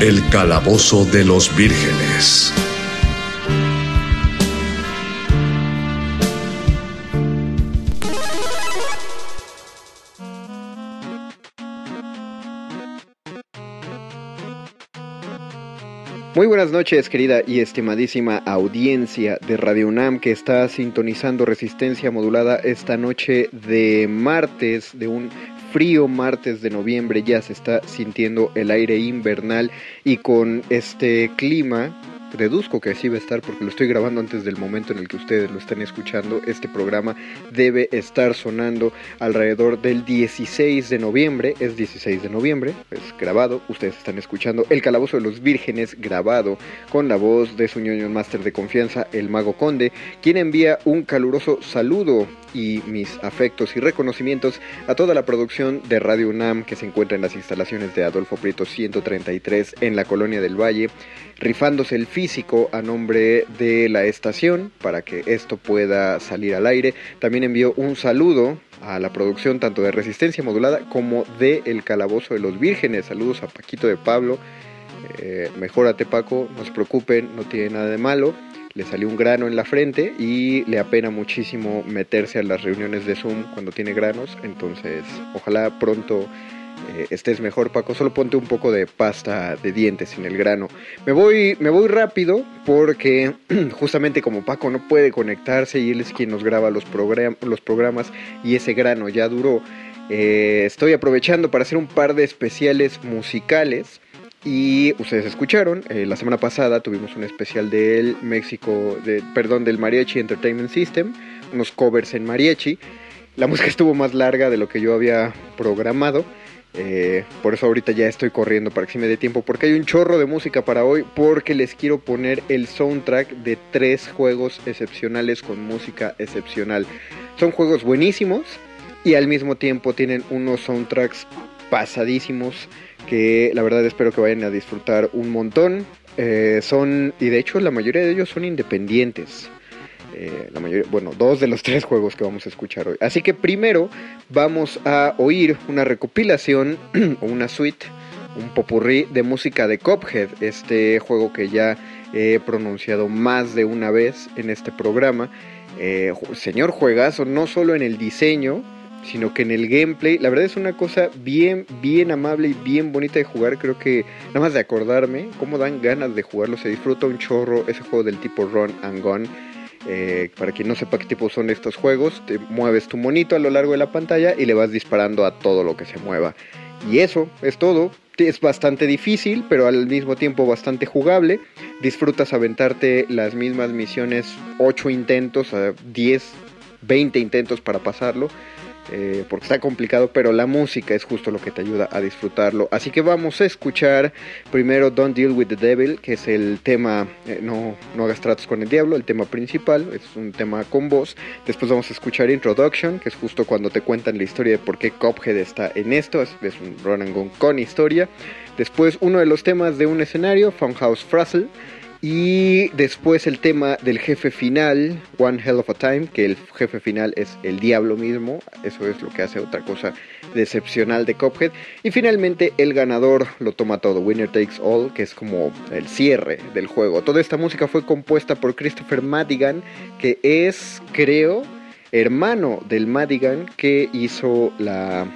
El Calabozo de los Vírgenes. Muy buenas noches, querida y estimadísima audiencia de Radio UNAM que está sintonizando Resistencia Modulada esta noche de martes, de un frío martes de noviembre, ya se está sintiendo el aire invernal y con este clima deduzco que así va a estar porque lo estoy grabando antes del momento en el que ustedes lo están escuchando. Este programa debe estar sonando alrededor del 16 de noviembre. Es 16 de noviembre, es grabado. Ustedes están escuchando El Calabozo de los Vírgenes grabado con la voz de su ñoño máster de confianza, el Mago Conde, quien envía un caluroso saludo y mis afectos y reconocimientos a toda la producción de Radio UNAM que se encuentra en las instalaciones de Adolfo Prieto 133 en la Colonia del Valle, rifándose el físico a nombre de la estación para que esto pueda salir al aire. También envío un saludo a la producción tanto de Resistencia Modulada como de El Calabozo de los Vírgenes. Saludos a Paquito de Pablo. Eh, mejórate Paco, no se preocupen, no tiene nada de malo le salió un grano en la frente y le apena muchísimo meterse a las reuniones de Zoom cuando tiene granos. Entonces, ojalá pronto eh, estés mejor, Paco. Solo ponte un poco de pasta de dientes en el grano. Me voy, me voy rápido porque justamente como Paco no puede conectarse y él es quien nos graba los, los programas y ese grano ya duró. Eh, estoy aprovechando para hacer un par de especiales musicales. Y ustedes escucharon, eh, la semana pasada tuvimos un especial del México, de, perdón, del Mariachi Entertainment System, unos covers en mariachi. La música estuvo más larga de lo que yo había programado. Eh, por eso ahorita ya estoy corriendo para que se me dé tiempo. Porque hay un chorro de música para hoy. Porque les quiero poner el soundtrack de tres juegos excepcionales con música excepcional. Son juegos buenísimos. Y al mismo tiempo tienen unos soundtracks pasadísimos que la verdad espero que vayan a disfrutar un montón. Eh, son, y de hecho la mayoría de ellos son independientes. Eh, la mayoría, bueno, dos de los tres juegos que vamos a escuchar hoy. Así que primero vamos a oír una recopilación o una suite, un popurrí de música de Cophead, este juego que ya he pronunciado más de una vez en este programa. Eh, señor juegazo, no solo en el diseño, sino que en el gameplay, la verdad es una cosa bien, bien amable y bien bonita de jugar. Creo que nada más de acordarme cómo dan ganas de jugarlo, se disfruta un chorro ese juego del tipo Run and Gun. Eh, para quien no sepa qué tipo son estos juegos, te mueves tu monito a lo largo de la pantalla y le vas disparando a todo lo que se mueva. Y eso es todo. Es bastante difícil, pero al mismo tiempo bastante jugable. Disfrutas aventarte las mismas misiones, 8 intentos, 10, 20 intentos para pasarlo eh, porque está complicado, pero la música es justo lo que te ayuda a disfrutarlo. Así que vamos a escuchar primero Don't Deal with the Devil, que es el tema, eh, no, no hagas tratos con el diablo, el tema principal, es un tema con voz. Después vamos a escuchar Introduction, que es justo cuando te cuentan la historia de por qué Cophead está en esto, es, es un run and gun con historia. Después uno de los temas de un escenario, Funhouse Frazzle. Y después el tema del jefe final, One Hell of a Time, que el jefe final es el diablo mismo, eso es lo que hace otra cosa decepcional de Cophead. Y finalmente el ganador lo toma todo, Winner Takes All, que es como el cierre del juego. Toda esta música fue compuesta por Christopher Madigan, que es, creo, hermano del Madigan que hizo la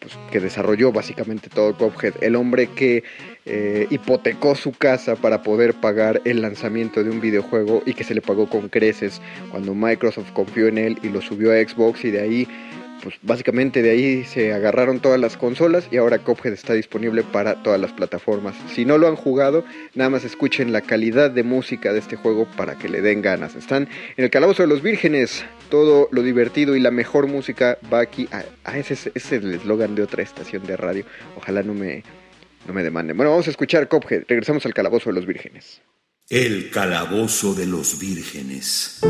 pues, que desarrolló básicamente todo Cophead el hombre que eh, hipotecó su casa para poder pagar el lanzamiento de un videojuego y que se le pagó con creces cuando Microsoft confió en él y lo subió a Xbox y de ahí pues básicamente de ahí se agarraron todas las consolas y ahora Cophead está disponible para todas las plataformas. Si no lo han jugado, nada más escuchen la calidad de música de este juego para que le den ganas. Están en el Calabozo de los Vírgenes, todo lo divertido y la mejor música va aquí. Ah, ese, ese es el eslogan de otra estación de radio. Ojalá no me, no me demanden. Bueno, vamos a escuchar Cophead. Regresamos al Calabozo de los Vírgenes. El Calabozo de los Vírgenes.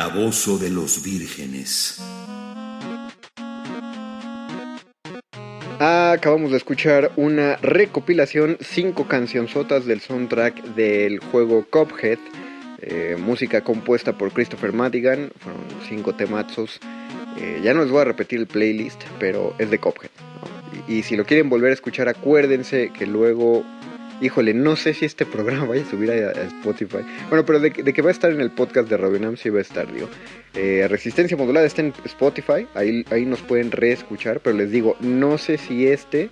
Calabozo de los vírgenes. Acabamos de escuchar una recopilación, cinco cancionzotas del soundtrack del juego Cuphead, eh, música compuesta por Christopher Madigan, fueron cinco temazos. Eh, ya no les voy a repetir el playlist, pero es de Cuphead. Y, y si lo quieren volver a escuchar, acuérdense que luego Híjole, no sé si este programa vaya a subir a, Spotify. Bueno, pero de, que va a estar en el podcast de Robinam, sí va a estar, digo. Eh, Resistencia Modulada está en Spotify, ahí, ahí nos pueden reescuchar, pero les digo, no sé si este,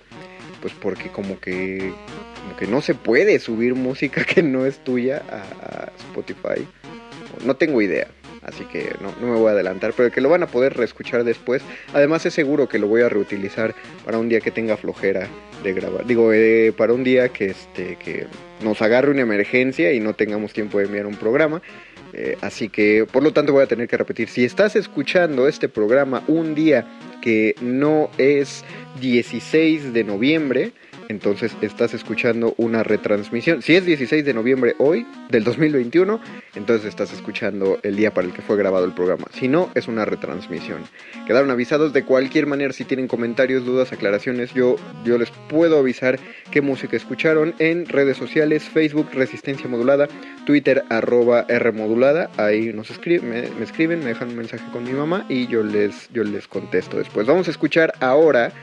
pues porque como que, como que no se puede subir música que no es tuya a Spotify. No tengo idea así que no, me voy a adelantar, pero que lo van a poder reescuchar después. Además es seguro que lo voy a reutilizar para un día que tenga flojera de grabar. Digo, eh, para un día que, este, que nos agarre una emergencia y no tengamos tiempo de enviar un programa. Eh, así que por lo tanto voy a tener que repetir, si estás escuchando este programa un día que no es 16 de noviembre, entonces estás escuchando una retransmisión. Si es 16 de noviembre hoy, del 2021, entonces estás escuchando el día para el que fue grabado el programa. Si no, es una retransmisión. Quedaron avisados de cualquier manera si tienen comentarios, dudas, aclaraciones. Yo, yo les puedo avisar qué música escucharon en redes sociales, Facebook Resistencia Modulada, Twitter arroba R Modulada. Ahí nos escriben, me, me escriben, me dejan un mensaje con mi mamá y yo les, yo les contesto después. Vamos a escuchar ahora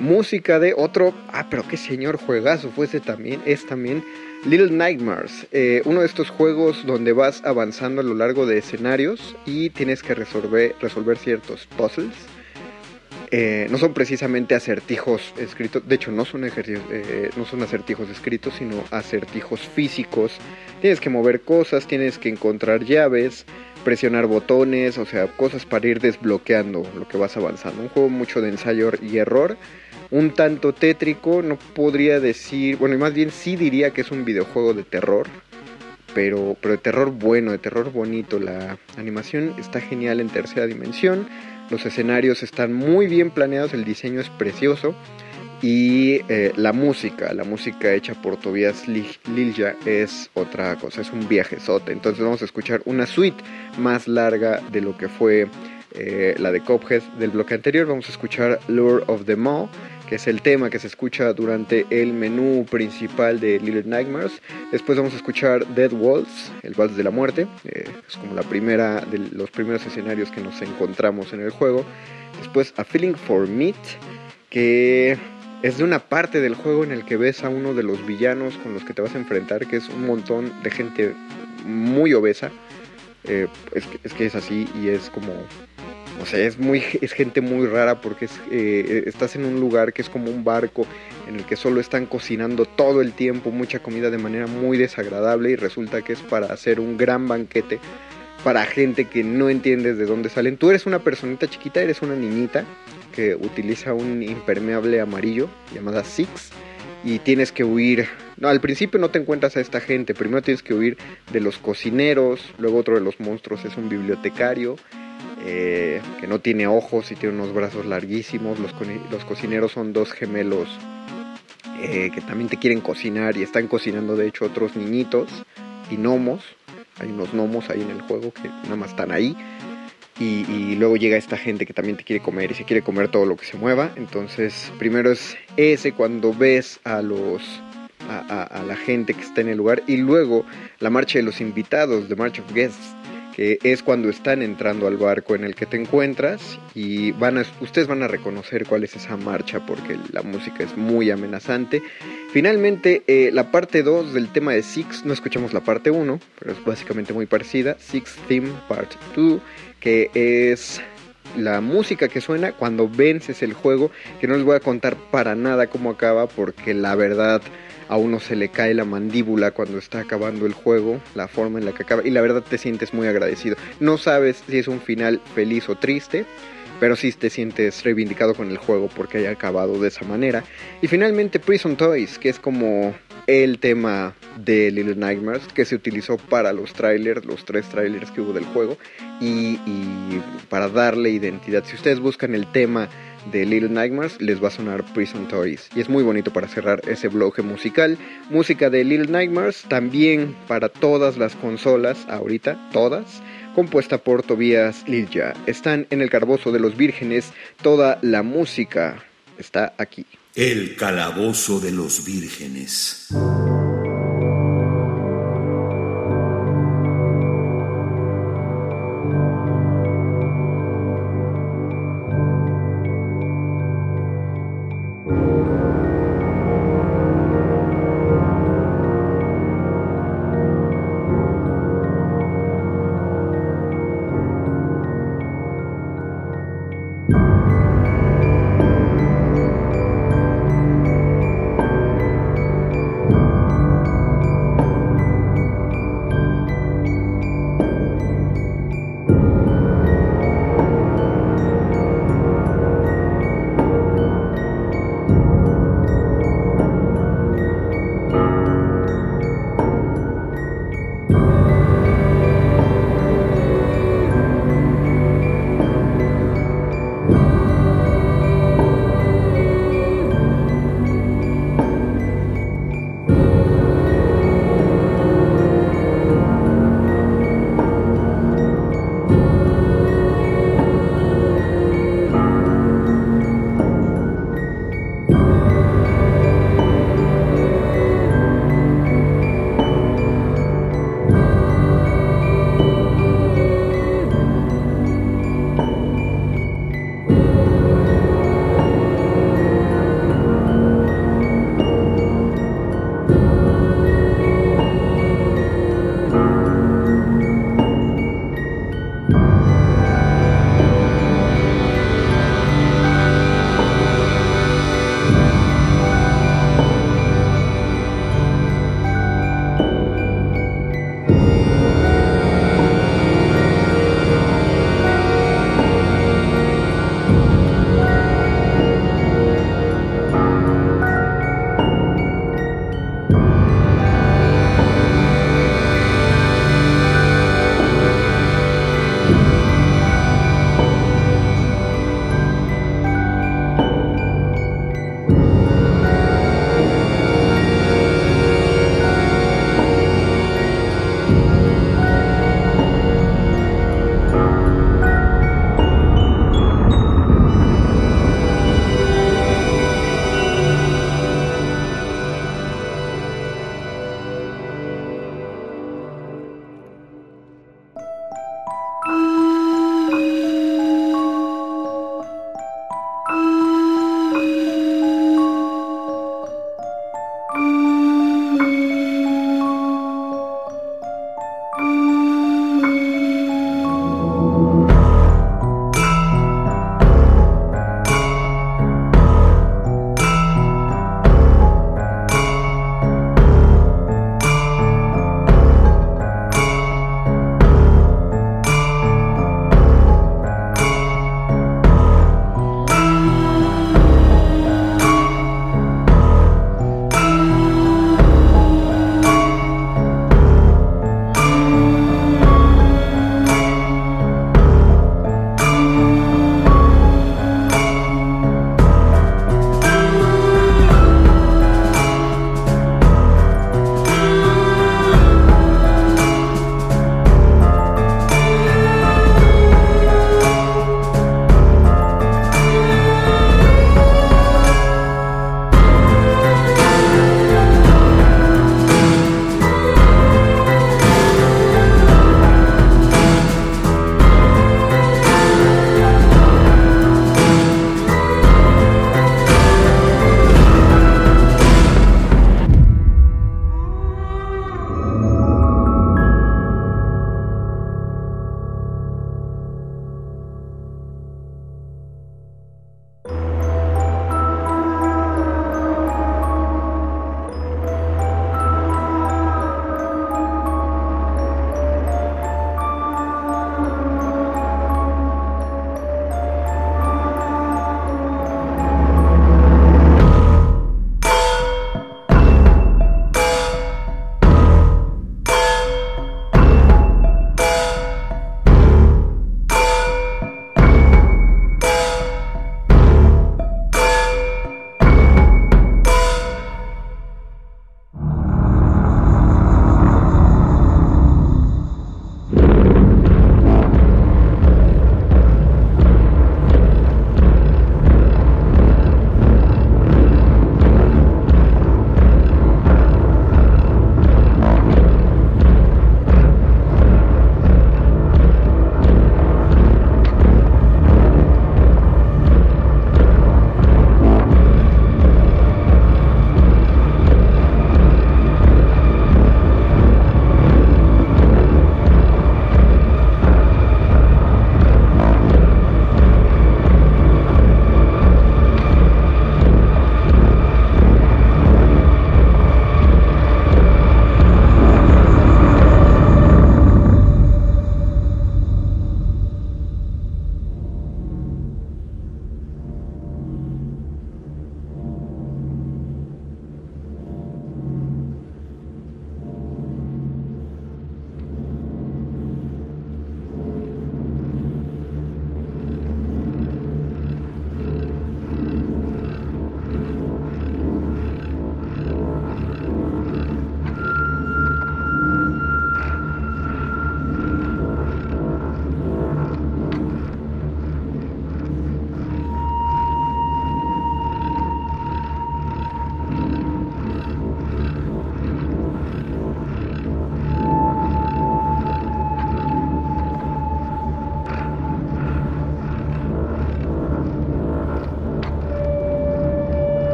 música de otro, ah, pero qué señor juegazo fue ese también, es también Little Nightmares, eh, uno de estos juegos donde vas avanzando a lo largo de escenarios y tienes que resolver, resolver ciertos puzzles. Eh, no son precisamente acertijos escritos, de hecho no son, eh, no son acertijos escritos, sino acertijos físicos. Tienes que mover cosas, tienes que encontrar llaves, presionar botones, o sea, cosas para ir desbloqueando lo que vas avanzando. Un juego mucho de ensayo y error un tanto tétrico, no podría decir, bueno, y más bien sí diría que es un videojuego de terror, pero, pero de terror bueno, de terror bonito. La animación está genial en tercera dimensión, los escenarios están muy bien planeados, el diseño es precioso. Y eh, la música, la música hecha por Tobias Lilja es otra cosa, es un viajezote. Entonces vamos a escuchar una suite más larga de lo que fue eh, la de Cophead del bloque anterior. Vamos a escuchar Lure of the Mall que es el tema que se escucha durante el menú principal de Little Nightmares. Después vamos a escuchar Dead Walls, el Vals de la Muerte, eh, es como la primera de los primeros escenarios que nos encontramos en el juego. Después A Feeling for Meat, que es de una parte del juego en el que ves a uno de los villanos con los que te vas a enfrentar, que es un montón de gente muy obesa. Eh, es que es así y es como o sea, es, muy, es gente muy rara porque es, eh, estás en un lugar que es como un barco en el que solo están cocinando todo el tiempo mucha comida de manera muy desagradable y resulta que es para hacer un gran banquete para gente que no entiendes de dónde salen. Tú eres una personita chiquita, eres una niñita que utiliza un impermeable amarillo llamada Six y tienes que huir. Al principio no te encuentras a esta gente, primero tienes que huir de los cocineros, luego otro de los monstruos es un bibliotecario eh, que no tiene ojos y tiene unos brazos larguísimos. Los, los cocineros son dos gemelos eh, que también te quieren cocinar y están cocinando de hecho otros niñitos y gnomos. Hay unos gnomos ahí en el juego que nada más están ahí. Y, luego llega esta gente que también te quiere comer y se quiere comer todo lo que se mueva. Entonces, primero es ese cuando ves a los a, a, la gente que está en el lugar. Y luego la marcha de los invitados, The March of Guests, es cuando están entrando al barco en el que te encuentras y van a, ustedes van a reconocer cuál es esa marcha porque la música es muy amenazante. Finalmente, eh, la parte 2 del tema de Six, no escuchamos la parte 1, pero es básicamente muy parecida, Six Theme Part 2, que es la música que suena cuando vences el juego, que no les voy a contar para nada cómo acaba porque la verdad a uno se le cae la mandíbula cuando está acabando el juego, la forma en la que acaba, y la verdad te sientes muy agradecido. No sabes si es un final feliz o triste, pero sí te sientes reivindicado con el juego porque haya acabado de esa manera. Y finalmente Prison Toys, que es como el tema de Little Nightmares que se utilizó para los trailers, los tres trailers que hubo del juego y, y para darle identidad. Si ustedes buscan el tema de Little Nightmares les va a sonar Prison Toys y es muy bonito para cerrar ese bloque musical. Música de Little Nightmares también para todas las consolas ahorita, todas compuesta por Tobías Lilja. Están en el Calabozo de los Vírgenes, toda la música está aquí. El Calabozo de los Vírgenes.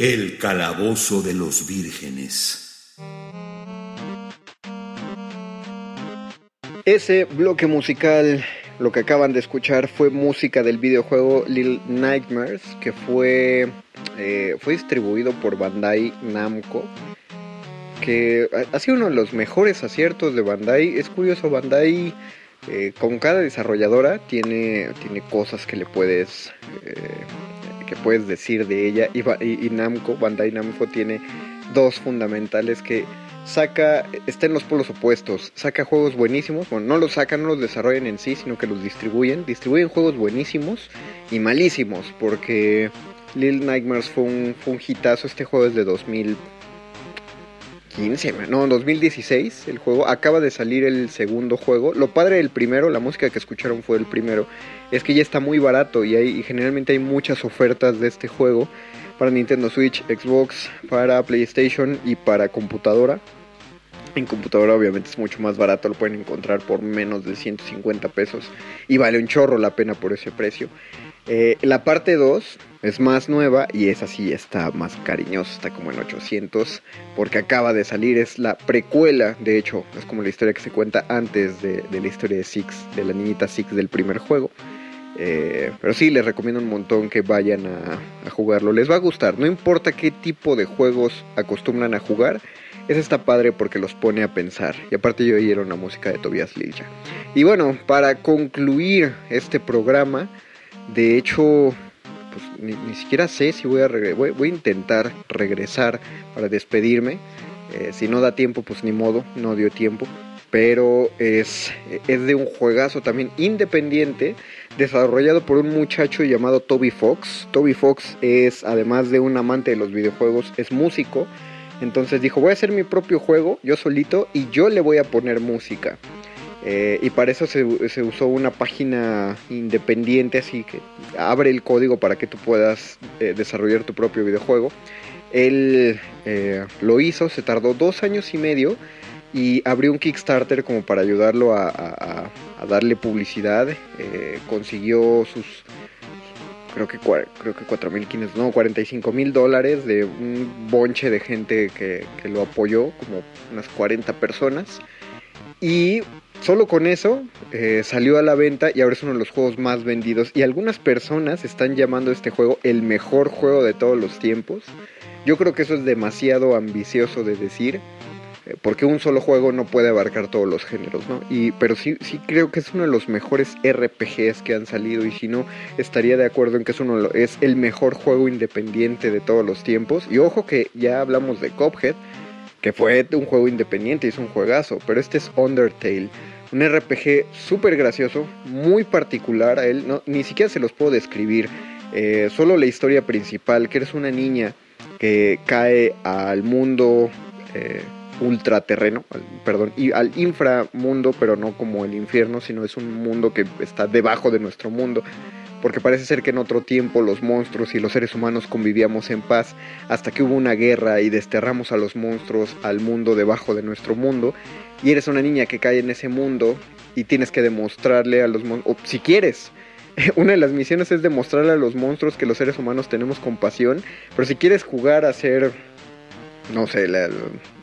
El calabozo de los vírgenes. Ese bloque musical, lo que acaban de escuchar, fue música del videojuego Little Nightmares, que fue, eh, fue distribuido por Bandai Namco, que ha sido uno de los mejores aciertos de Bandai. Es curioso, Bandai eh, con cada desarrolladora tiene, tiene cosas que le puedes... Eh, que puedes decir de ella. Y, Namco, Bandai Namco tiene dos fundamentales que saca, está en los polos opuestos, saca juegos buenísimos, bueno, no los sacan, no los desarrollan en sí, sino que los distribuyen, distribuyen juegos buenísimos y malísimos, porque Little Nightmares fue un, fue un hitazo, este juego es de 2015, no, 2016 el juego, acaba de salir el segundo juego, lo padre del primero, la música que escucharon fue el primero, es que ya está muy barato y, hay, y generalmente hay muchas ofertas de este juego para Nintendo Switch, Xbox, para PlayStation y para computadora. En computadora obviamente es mucho más barato, lo pueden encontrar por menos de 150 pesos y vale un chorro la pena por ese precio. Eh, la parte 2 es más nueva y esa sí está más cariñosa, está como en 800 porque acaba de salir, es la precuela, de hecho es como la historia que se cuenta antes de, la historia de Six, de la niñita Six del primer juego. Eh, pero sí, les recomiendo un montón que vayan a, jugarlo. Les va a gustar. No importa qué tipo de juegos acostumbran a jugar. Es está padre porque los pone a pensar. Y aparte yo oyeron la música de Tobias Lilja. Y bueno, para concluir este programa, de hecho, pues ni, siquiera sé si voy a, voy, voy, a intentar regresar para despedirme. Eh, si no da tiempo, pues ni modo, no dio tiempo. Pero es, es de un juegazo también independiente desarrollado por un muchacho llamado Toby Fox. Toby Fox es, además de un amante de los videojuegos, es músico. Entonces dijo, voy a hacer mi propio juego, yo solito, y yo le voy a poner música. Eh, y para eso se, usó una página independiente, así que abre el código para que tú puedas eh, desarrollar tu propio videojuego. Él eh, lo hizo, se tardó dos años y medio y abrió un Kickstarter como para ayudarlo a, darle publicidad. Consiguió sus, creo que, creo que 4 mil, no, 45 mil dólares de un bonche de gente que, lo apoyó, como unas 40 personas. Y solo con eso eh, salió a la venta y ahora es uno de los juegos más vendidos. Y algunas personas están llamando este juego el mejor juego de todos los tiempos. Yo creo que eso es demasiado ambicioso de decir. Eh, porque un solo juego no puede abarcar todos los géneros, ¿no? Y, pero sí, sí creo que es uno de los mejores RPGs que han salido y si no, estaría de acuerdo en que es, uno, es el mejor juego independiente de todos los tiempos. Y ojo que ya hablamos de Cophead, que fue un juego independiente y es un juegazo, pero este es Undertale. Un RPG súper gracioso, muy particular a él, no, ni siquiera se los puedo describir. Eh, solo la historia principal, que eres una niña que cae al mundo eh, ultraterreno, perdón, y al inframundo, pero no como el infierno, sino es un mundo que está debajo de nuestro mundo, porque parece ser que en otro tiempo los monstruos y los seres humanos convivíamos en paz hasta que hubo una guerra y desterramos a los monstruos al mundo debajo de nuestro mundo, y eres una niña que cae en ese mundo y tienes que demostrarle a los monstruos, si quieres, una de las misiones es demostrarle a los monstruos que los seres humanos tenemos compasión, pero si quieres jugar a ser no sé,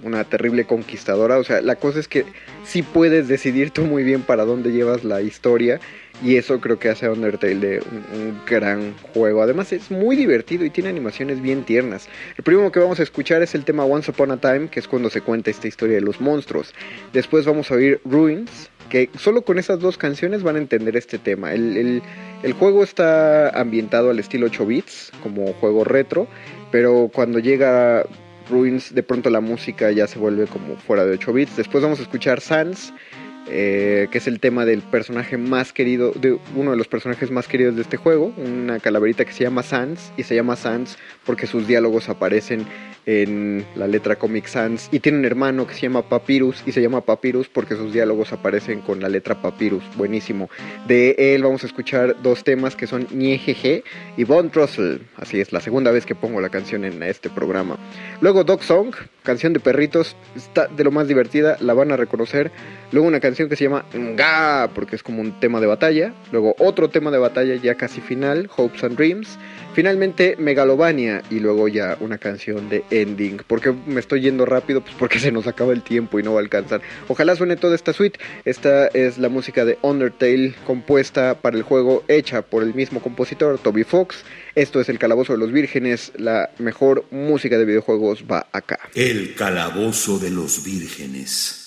una terrible conquistadora. O sea, la cosa es que sí puedes decidir tú muy bien para dónde llevas la historia. Y eso creo que hace a Undertale de un, gran juego. Además es muy divertido y tiene animaciones bien tiernas. El primero que vamos a escuchar es el tema Once Upon a Time, que es cuando se cuenta esta historia de los monstruos. Después vamos a oír Ruins, que solo con esas dos canciones van a entender este tema. El, el juego está ambientado al estilo 8 bits, como juego retro, pero cuando llega Ruins, de pronto la música ya se vuelve como fuera de 8 bits. Después vamos a escuchar Sans, eh, que es el tema del personaje más querido, de uno de los personajes más queridos de este juego, una calaverita que se llama Sans, y se llama Sans porque sus diálogos aparecen en la letra Comic Sans y tiene un hermano que se llama Papyrus y se llama Papyrus porque sus diálogos aparecen con la letra Papyrus, buenísimo. De él vamos a escuchar dos temas que son Niejeje y Von Trussell, así es, la segunda vez que pongo la canción en este programa. Luego Dog Song, canción de perritos, está de lo más divertida, la van a reconocer. Luego una canción que se llama Nga, porque es como un tema de batalla. Luego otro tema de batalla ya casi final, Hopes and Dreams Finalmente Megalovania y luego ya una canción de ending. ¿Por qué me estoy yendo rápido? Pues porque se nos acaba el tiempo y no va a alcanzar. Ojalá suene toda esta suite. Esta es la música de Undertale compuesta para el juego hecha por el mismo compositor Toby Fox. Esto es el Calabozo de los Vírgenes. La mejor música de videojuegos va acá. El calabozo de los vírgenes.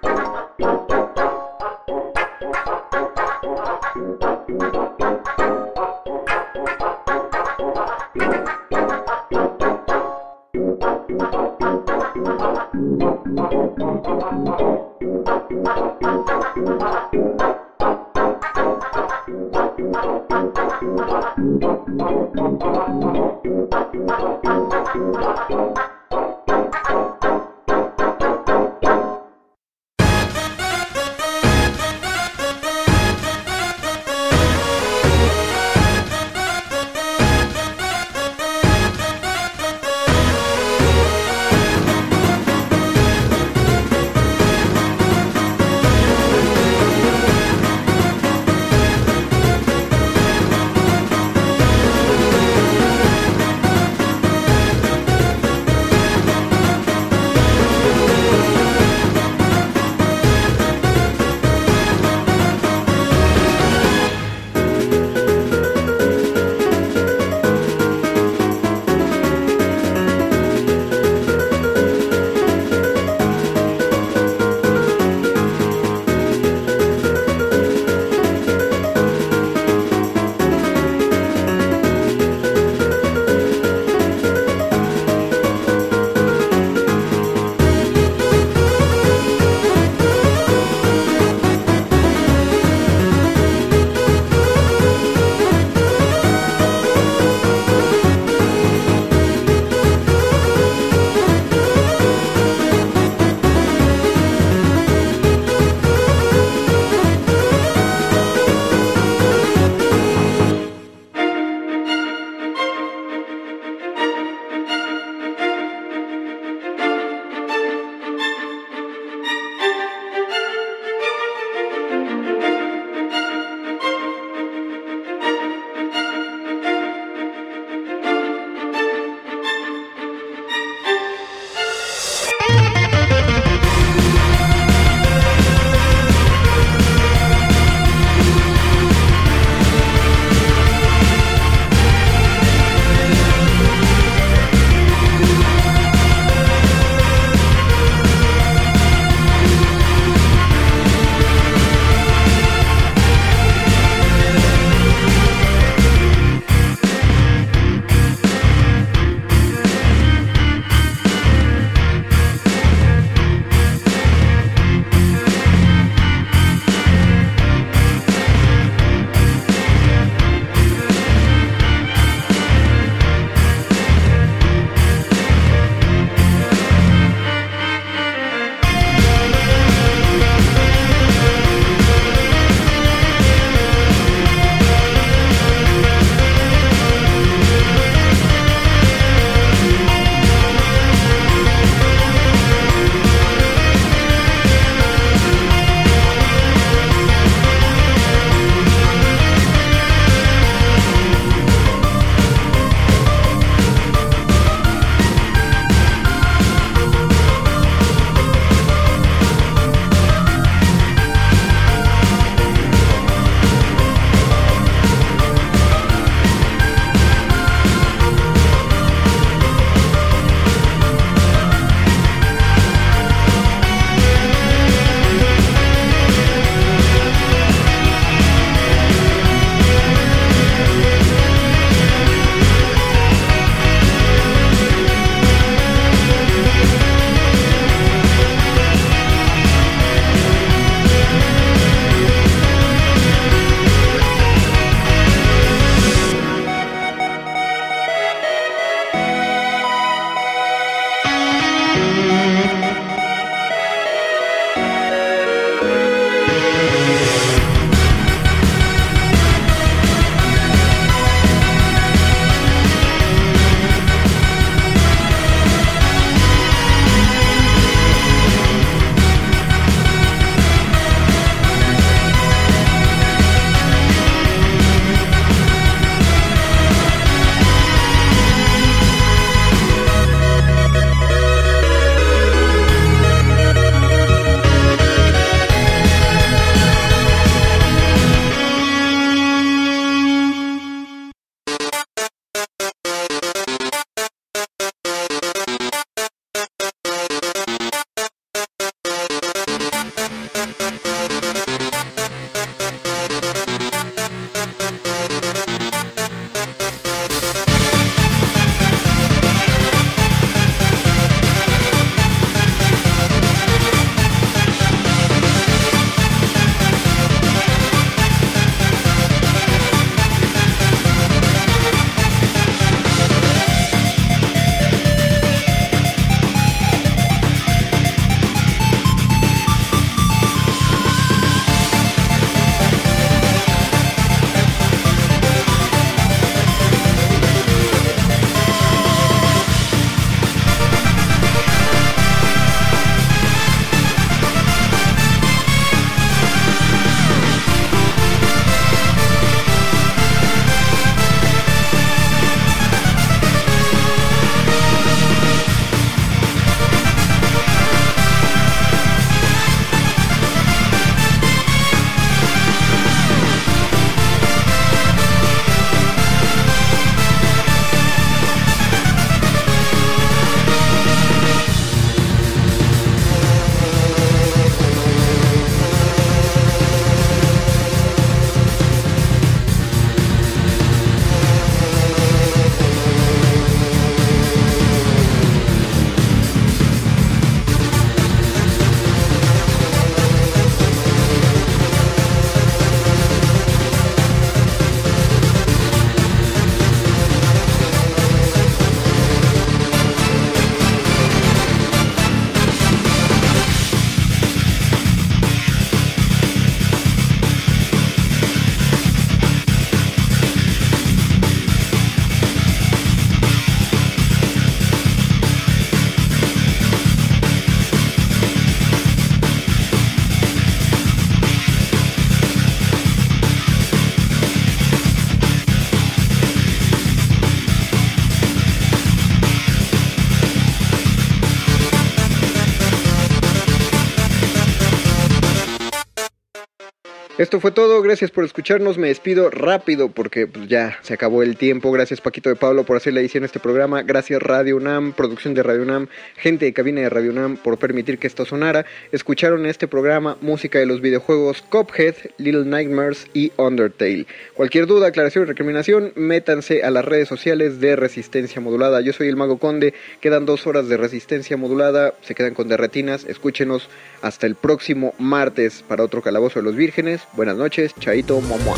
Esto fue todo, gracias por escucharnos, me despido rápido porque pues, ya se acabó el tiempo, gracias Paquito de Pablo por hacer la edición de este programa, gracias Radio UNAM, producción de Radio UNAM, gente de cabina de Radio UNAM por permitir que esto sonara, escucharon este programa música de los videojuegos Cophead, Little Nightmares y Undertale. Cualquier duda, aclaración o recriminación, métanse a las redes sociales de Resistencia Modulada, yo soy el Mago Conde, quedan dos horas de Resistencia Modulada, se quedan con derretinas, escúchenos hasta el próximo martes para otro Calabozo de los Vírgenes. Buenas noches, Chaito, Momoa.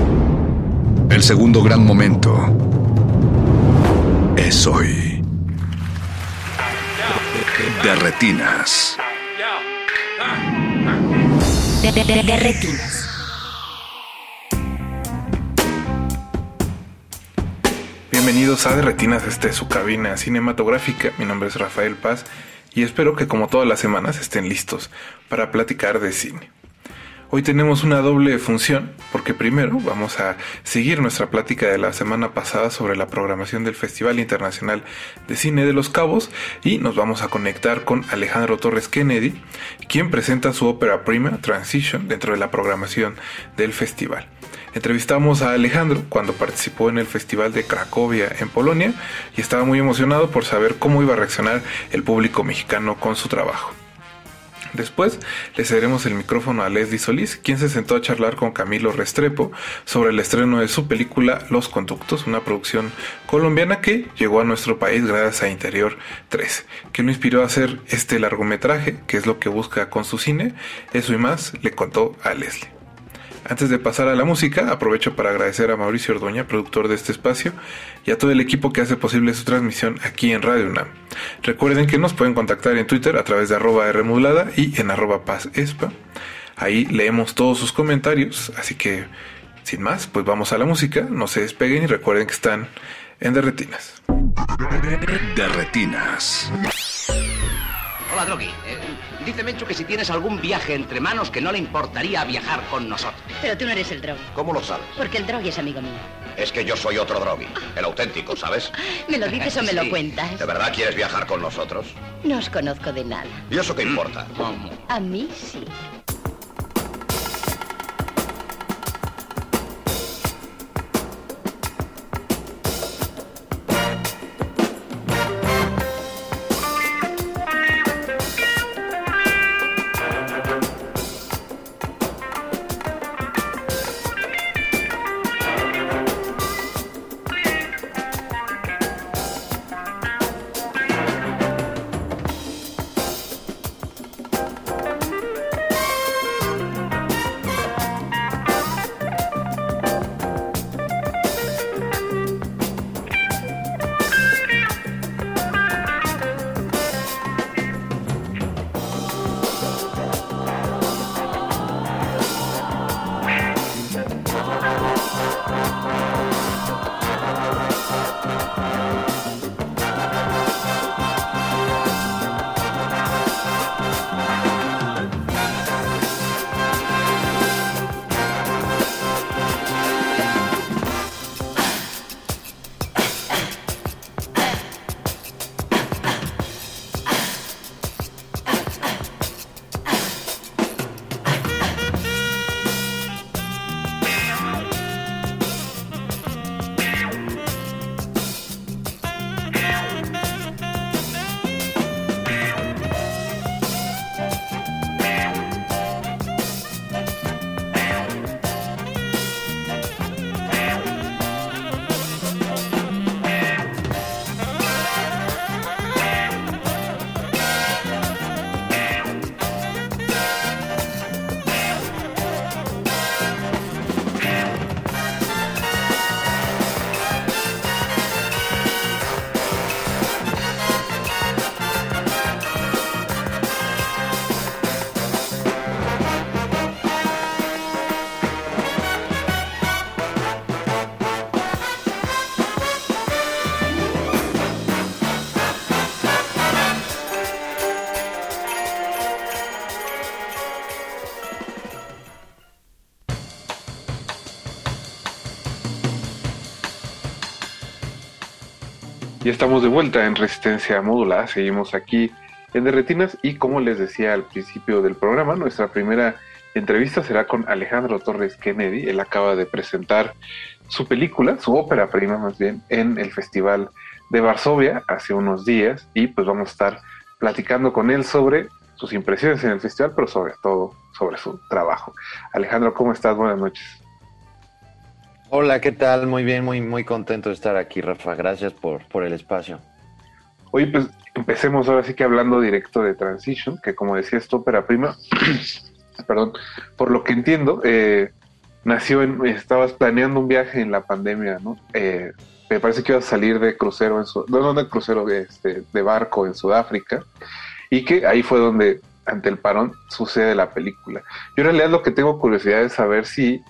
El segundo gran momento es hoy. De retinas. De, de- retinas. Bienvenidos a De Retinas, este es su cabina cinematográfica. Mi nombre es Rafael Paz y espero que como todas las semanas estén listos para platicar de cine. Hoy tenemos una doble función porque primero vamos a seguir nuestra plática de la semana pasada sobre la programación del Festival Internacional de Cine de los Cabos y nos vamos a conectar con Alejandro Torres Kennedy, quien presenta su ópera prima Transition dentro de la programación del festival. Entrevistamos a Alejandro cuando participó en el Festival de Cracovia en Polonia y estaba muy emocionado por saber cómo iba a reaccionar el público mexicano con su trabajo. Después le cederemos el micrófono a Leslie Solís, quien se sentó a charlar con Camilo Restrepo sobre el estreno de su película Los Conductos, una producción colombiana que llegó a nuestro país gracias a Interior 3, que lo inspiró a hacer este largometraje, que es lo que busca con su cine. Eso y más le contó a Leslie. Antes de pasar a la música, aprovecho para agradecer a Mauricio Ordoña, productor de este espacio, y a todo el equipo que hace posible su transmisión aquí en Radio UNAM. Recuerden que nos pueden contactar en Twitter a través de arroba Rmodulada y en arroba pazespa. Ahí leemos todos sus comentarios, así que sin más, pues vamos a la música, no se despeguen y recuerden que están en Derretinas. De retinas. Hola, Drogui. Eh, dice Mencho que si tienes algún viaje entre manos que no le importaría viajar con nosotros. Pero tú no eres el Drogi, ¿Cómo lo sabes? porque el Drogi es amigo mío. Es que yo soy otro Drogui, el auténtico, ¿sabes? ¿Me lo dices o me lo cuentas? ¿De verdad quieres viajar con nosotros? No os conozco de nada. ¿Y eso qué importa? A mí sí. Estamos de vuelta en Resistencia Módula, seguimos aquí en Derretinas y como les decía al principio del programa, nuestra primera entrevista será con Alejandro Torres Kennedy. Él acaba de presentar su película, su ópera prima más bien, en el Festival de Varsovia hace unos días y pues vamos a estar platicando con él sobre sus impresiones en el festival, pero sobre todo sobre su trabajo. Alejandro, ¿cómo estás? Buenas noches. Hola, ¿qué tal? Muy bien, muy, muy contento de estar aquí, Rafa. Gracias por, por el espacio. Oye, pues empecemos ahora sí que hablando directo de Transition, que como decía es tu prima, perdón, por lo que entiendo, eh, nació en, estabas planeando un viaje en la pandemia, ¿no? Eh, me parece que ibas a salir de crucero en su, no, no de crucero, de, este, de barco en Sudáfrica, y que ahí fue donde, ante el parón, sucede la película. Yo en realidad lo que tengo curiosidad es saber si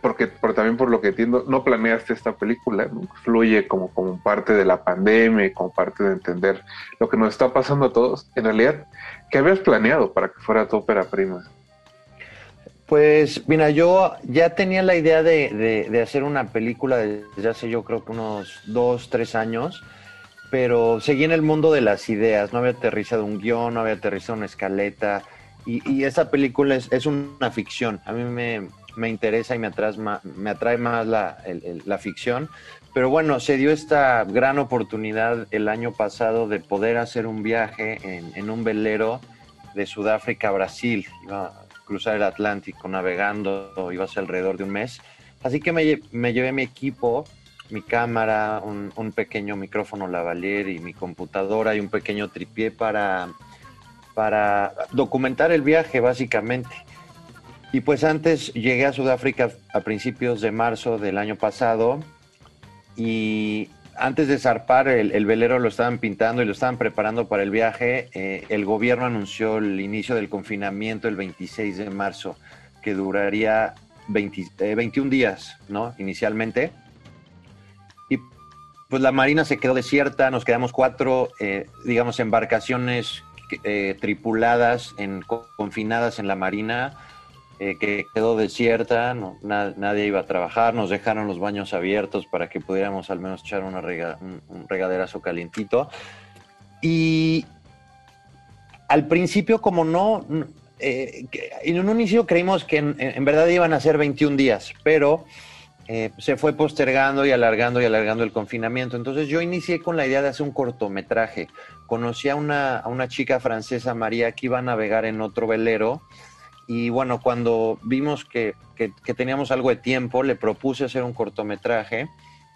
porque, también por lo que entiendo, no planeaste esta película, fluye como, como parte de la pandemia, como parte de entender lo que nos está pasando a todos. En realidad, ¿qué habías planeado para que fuera tu ópera prima? Pues mira, yo ya tenía la idea de, de, hacer una película desde hace yo creo que unos dos, tres años, pero seguí en el mundo de las ideas, no había aterrizado un guion, no había aterrizado una escaleta, y, y esa película es, es una ficción. A mí me, me interesa y me atrae más, la, ficción. Pero bueno, se dio esta gran oportunidad el año pasado de poder hacer un viaje en, un velero de Sudáfrica a Brasil. Iba a cruzar el Atlántico navegando, iba a ser alrededor de un mes. Así que me, me llevé mi equipo, mi cámara, un, pequeño micrófono lavalier y mi computadora y un pequeño tripié para documentar el viaje básicamente. Y pues antes llegué a Sudáfrica a principios de marzo del año pasado y antes de zarpar el, velero lo estaban pintando y lo estaban preparando para el viaje. Eh, el gobierno anunció el inicio del confinamiento el 26 de marzo, que duraría 21 eh, días, ¿no? Inicialmente. Y pues la marina se quedó desierta, nos quedamos cuatro, eh, digamos, embarcaciones tripuladas, en, confinadas en la marina eh, que quedó desierta, no, nadie iba a trabajar, nos dejaron los baños abiertos para que pudiéramos al menos echar una un, regaderazo calientito. Y al principio, como no, eh, en un inicio creímos que en, verdad iban a ser 21 días, pero eh, se fue postergando y alargando y alargando el confinamiento. Entonces yo inicié con la idea de hacer un cortometraje. Conocí a una, a una chica francesa, María, que iba a navegar en otro velero y bueno, cuando vimos que, teníamos algo de tiempo, le propuse hacer un cortometraje.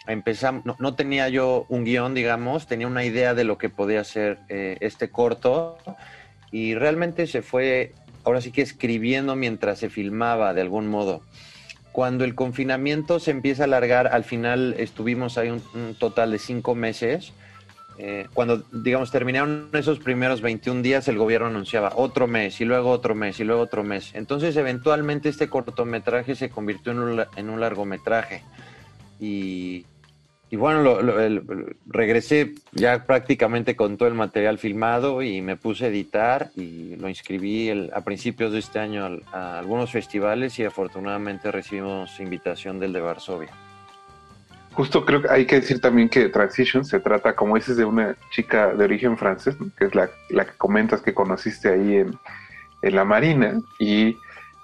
Empezamos, no, tenía yo un guion, digamos, tenía una idea de lo que podía ser eh, este corto y realmente se fue, ahora sí que escribiendo mientras se filmaba de algún modo. Cuando el confinamiento se empieza a alargar, al final estuvimos ahí un total de cinco meses eh, cuando, digamos, terminaron esos primeros 21 días, el gobierno anunciaba otro mes y luego otro mes y luego otro mes. Entonces, eventualmente este cortometraje se convirtió en un, en un largometraje. Y, bueno, regresé ya prácticamente con todo el material filmado y me puse a editar y lo inscribí a principios de este año a algunos festivales y afortunadamente recibimos invitación del de Varsovia justo creo que hay que decir también que Transition se trata, como dices, de una chica de origen francés, que es la, la, que comentas que conociste ahí en, en, la Marina y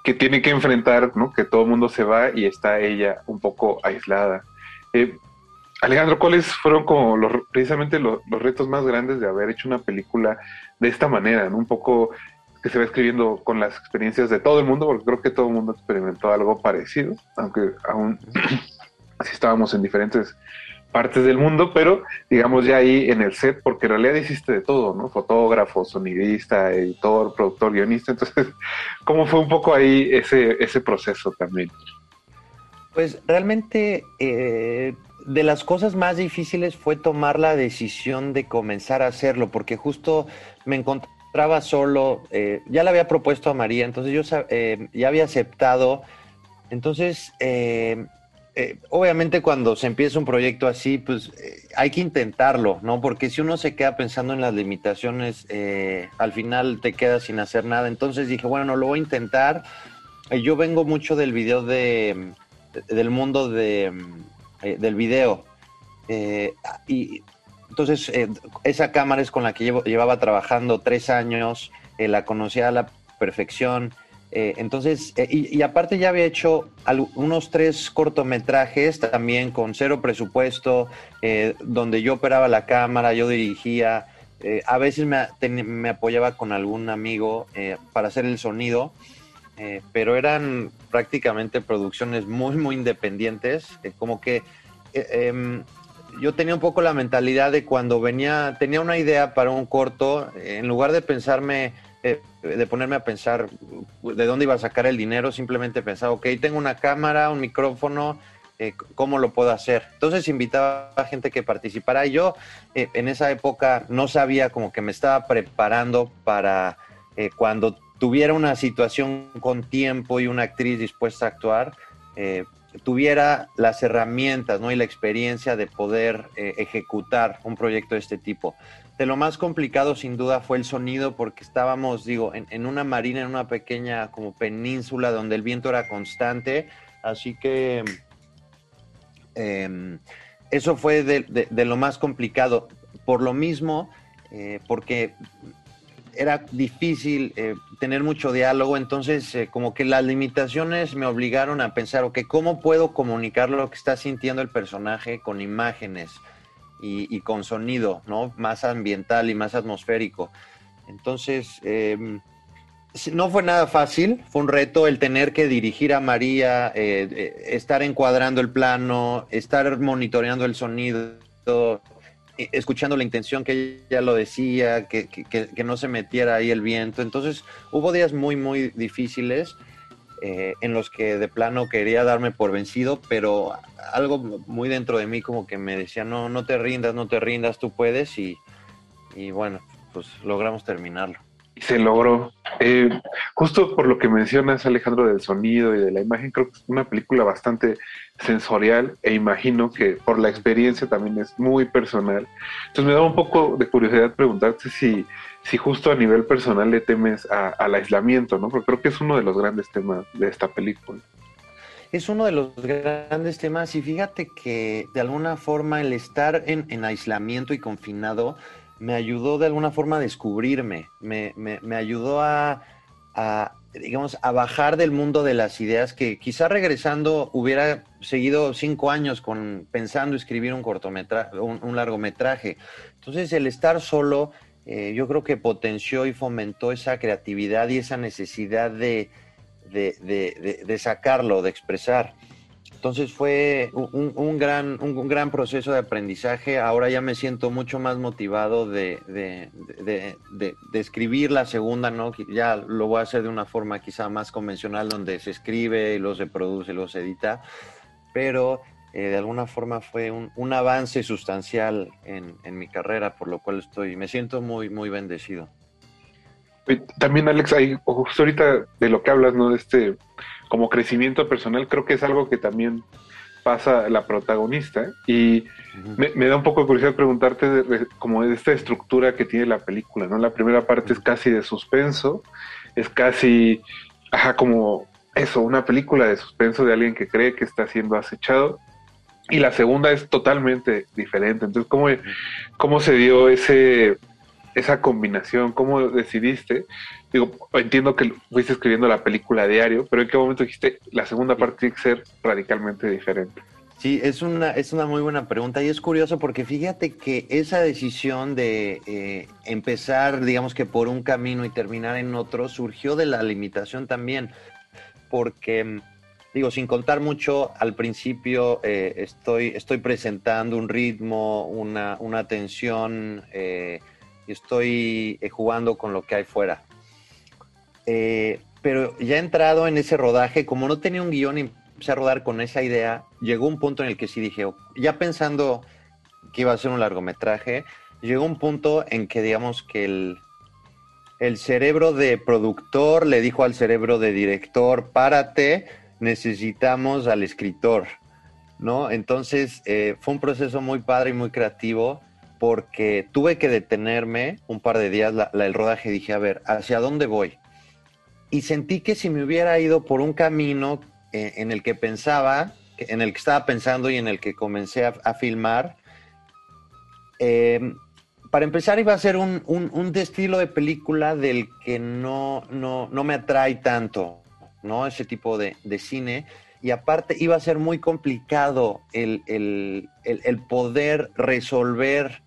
que tiene que enfrentar, ¿no? Que todo el mundo se va y está ella un poco aislada. Eh, Alejandro, ¿cuáles fueron como los, precisamente los, los, retos más grandes de haber hecho una película de esta manera, ¿no? Un poco que se va escribiendo con las experiencias de todo el mundo, porque creo que todo el mundo experimentó algo parecido, aunque aún así estábamos en diferentes partes del mundo, pero digamos ya ahí en el set, porque en realidad hiciste de todo, ¿no? Fotógrafo, sonidista, editor, productor, guionista. Entonces, ¿cómo fue un poco ahí ese, ese proceso también? Pues realmente eh, de las cosas más difíciles fue tomar la decisión de comenzar a hacerlo, porque justo me encontraba solo, eh, ya le había propuesto a María, entonces yo eh, ya había aceptado. Entonces, eh, obviamente cuando se empieza un proyecto así, pues eh, hay que intentarlo, ¿no? Porque si uno se queda pensando en las limitaciones, eh, al final te quedas sin hacer nada. Entonces dije, bueno, no lo voy a intentar. yo vengo mucho del video de, del mundo de, del video. y entonces, esa cámara es con la que llevaba trabajando tres años, la conocía a la perfección. Eh, entonces, y, aparte ya había hecho unos tres cortometrajes también con cero presupuesto, donde yo operaba la cámara, yo dirigía. a veces me, me, apoyaba con algún amigo para hacer el sonido, pero eran prácticamente producciones muy, muy independientes, como que em, yo tenía un poco la mentalidad de cuando venía, tenía una idea para un corto, en lugar de pensarme, eh, de ponerme a pensar de dónde iba a sacar el dinero, simplemente pensaba, ok, tengo una cámara, un micrófono, eh, ¿cómo lo puedo hacer? Entonces invitaba a gente que participara y yo eh, en esa época no sabía como que me estaba preparando para cuando tuviera una situación con tiempo y una actriz dispuesta a actuar, tuviera las herramientas ¿no? y la experiencia de poder eh, ejecutar un proyecto de este tipo. De lo más complicado sin duda fue el sonido porque estábamos, digo, en, una marina, en una pequeña como península donde el viento era constante, así que em, eso fue de, lo más complicado. Por lo mismo, eh, porque era difícil eh, tener mucho diálogo, entonces eh, como que las limitaciones me obligaron a pensar, ok, ¿cómo puedo comunicar lo que está sintiendo el personaje con imágenes y, con sonido, ¿no? Más ambiental y más atmosférico. Entonces, em, no fue nada fácil, fue un reto el tener que dirigir a María, eh, estar encuadrando el plano, estar monitoreando el sonido, eh, escuchando la intención que ella lo decía, que, no se metiera ahí el viento. Entonces hubo días muy, muy difíciles eh, en los que de plano quería darme por vencido, pero algo muy dentro de mí como que me decía, no, no te rindas, no te rindas, tú puedes y, y bueno, pues logramos terminarlo se logró. Eh, justo por lo que mencionas, Alejandro, del sonido y de la imagen, creo que es una película bastante sensorial e imagino que por la experiencia también es muy personal. Entonces me da un poco de curiosidad preguntarte si, si justo a nivel personal le temes al aislamiento, ¿no? Porque creo que es uno de los grandes temas de esta película. Es uno de los grandes temas y fíjate que de alguna forma el estar en, en aislamiento y confinado me ayudó de alguna forma a descubrirme, me, me, ayudó a, digamos, a bajar del mundo de las ideas que quizá regresando hubiera seguido cinco años con, pensando escribir un cortometraje, un, largometraje. Entonces el estar solo, eh, yo creo que potenció y fomentó esa creatividad y esa necesidad de, de sacarlo, de expresar. Entonces fue un, gran, un, gran proceso de aprendizaje. Ahora ya me siento mucho más motivado de, escribir la segunda, ¿no? Ya lo voy a hacer de una forma quizá más convencional, donde se escribe, y lo se produce, lo se edita. Pero eh, de alguna forma fue un, avance sustancial en, mi carrera, por lo cual estoy, me siento muy, muy bendecido. También, Alex, ahí, justo ahorita de lo que hablas, ¿no? De este como crecimiento personal, creo que es algo que también pasa la protagonista y me, da un poco de curiosidad preguntarte de, como de esta estructura que tiene la película, ¿no? La primera parte es casi de suspenso, es casi, ajá, como eso, una película de suspenso de alguien que cree que está siendo acechado y la segunda es totalmente diferente. Entonces, ¿cómo, cómo se dio ese, esa combinación? ¿Cómo decidiste? Digo, entiendo que fuiste escribiendo la película diario, pero ¿en qué momento dijiste la segunda parte tiene que ser radicalmente diferente? Sí, es una, es una muy buena pregunta y es curioso porque fíjate que esa decisión de eh, empezar, digamos que por un camino y terminar en otro, surgió de la limitación también, porque digo, sin contar mucho, al principio eh, estoy, estoy presentando un ritmo, una, una tensión, eh, estoy eh, jugando con lo que hay fuera. Eh, pero ya he entrado en ese rodaje, como no tenía un guion y empecé a rodar con esa idea, llegó un punto en el que sí dije, ya pensando que iba a ser un largometraje, llegó un punto en que digamos que el, el cerebro de productor le dijo al cerebro de director, párate, necesitamos al escritor, ¿no? Entonces eh, fue un proceso muy padre y muy creativo porque tuve que detenerme un par de días la, el rodaje dije, a ver, ¿hacia dónde voy? Y sentí que si me hubiera ido por un camino eh, en el que pensaba, en el que estaba pensando y en el que comencé a, filmar, eh, para empezar iba a ser un, un, un, estilo de película del que no, no, no me atrae tanto, ¿no? Ese tipo de, de, cine. Y aparte iba a ser muy complicado el, el, el, poder resolver,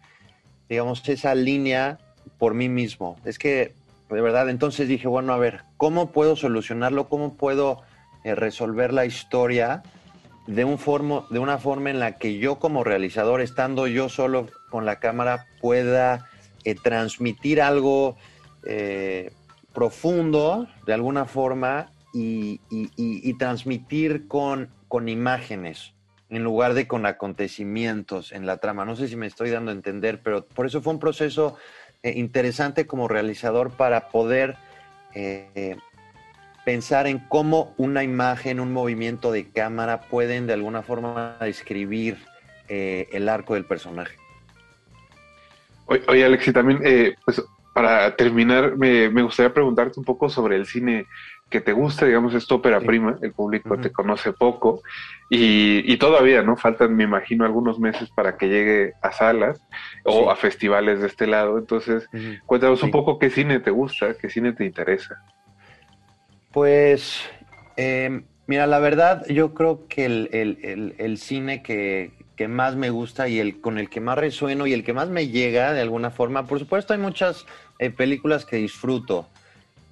digamos, esa línea por mí mismo. Es que, de verdad, entonces dije, bueno, a ver, ¿cómo puedo solucionarlo? ¿Cómo puedo eh, resolver la historia de, un de una forma en la que yo como realizador, estando yo solo con la cámara, pueda eh, transmitir algo eh, profundo de alguna forma y, y, y, y transmitir con, con imágenes en lugar de con acontecimientos en la trama. No sé si me estoy dando a entender, pero por eso fue un proceso eh, interesante como realizador para poder eh, pensar en cómo una imagen, un movimiento de cámara pueden de alguna forma describir eh, el arco del personaje. Oye, oye Alexi, también, pues para terminar, me, me, gustaría preguntarte un poco sobre el cine que te gusta, digamos, es tu ópera sí. prima, el público uh -huh. te conoce poco y, y, todavía, ¿no? Faltan, me imagino, algunos meses para que llegue a salas o sí. a festivales de este lado. Entonces, uh -huh. cuéntanos sí. un poco qué cine te gusta, qué cine te interesa. Pues, eh, mira, la verdad, yo creo que el, el, el, el cine que, que más me gusta y el con el que más resueno y el que más me llega de alguna forma. Por supuesto, hay muchas eh, películas que disfruto,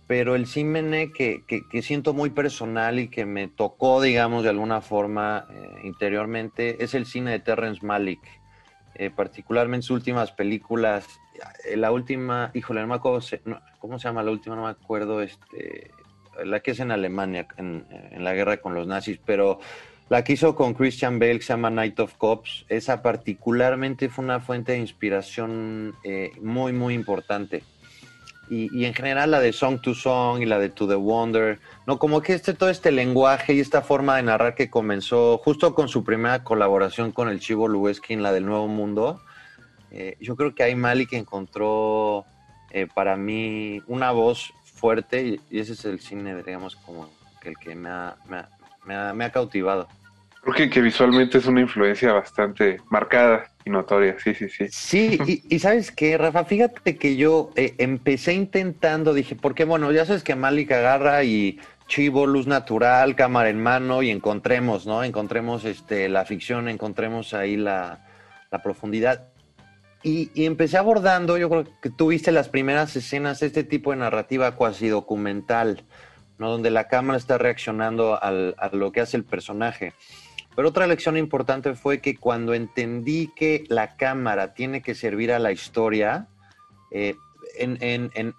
pero el cine que, que, siento muy personal y que me tocó, digamos, de alguna forma eh, interiormente es el cine de Terrence Malick. Eh, particularmente sus últimas películas. Eh, la última, híjole, no me acuerdo, ¿cómo se llama la última? No me acuerdo, este, la que es en Alemania, en, la guerra con los nazis, pero la que hizo con Christian Bale, que se llama Night of Cops, esa particularmente fue una fuente de inspiración muy, muy importante. Y, y, en general la de Song to Song y la de To the Wonder, no como que este todo este lenguaje y esta forma de narrar que comenzó justo con su primera colaboración con el Chivo Lubeski en la del Nuevo Mundo, eh, yo creo que ahí Malik encontró eh, para mí una voz fuerte y, y, ese es el cine, digamos, como que el que me ha, me ha, me ha, me ha cautivado. Creo que, que, visualmente es una influencia bastante marcada y notoria, sí, sí, sí. Sí, y, y sabes qué, Rafa, fíjate que yo eh, empecé intentando, dije, porque bueno, ya sabes que Malik agarra y chivo, luz natural, cámara en mano y encontremos, ¿no? Encontremos este, la ficción, encontremos ahí la, la profundidad. Y, y, empecé abordando, yo creo que tú viste las primeras escenas, este tipo de narrativa cuasi documental, ¿no? Donde la cámara está reaccionando al, a lo que hace el personaje. Pero otra lección importante fue que cuando entendí que la cámara tiene que servir a la historia, eh, eh,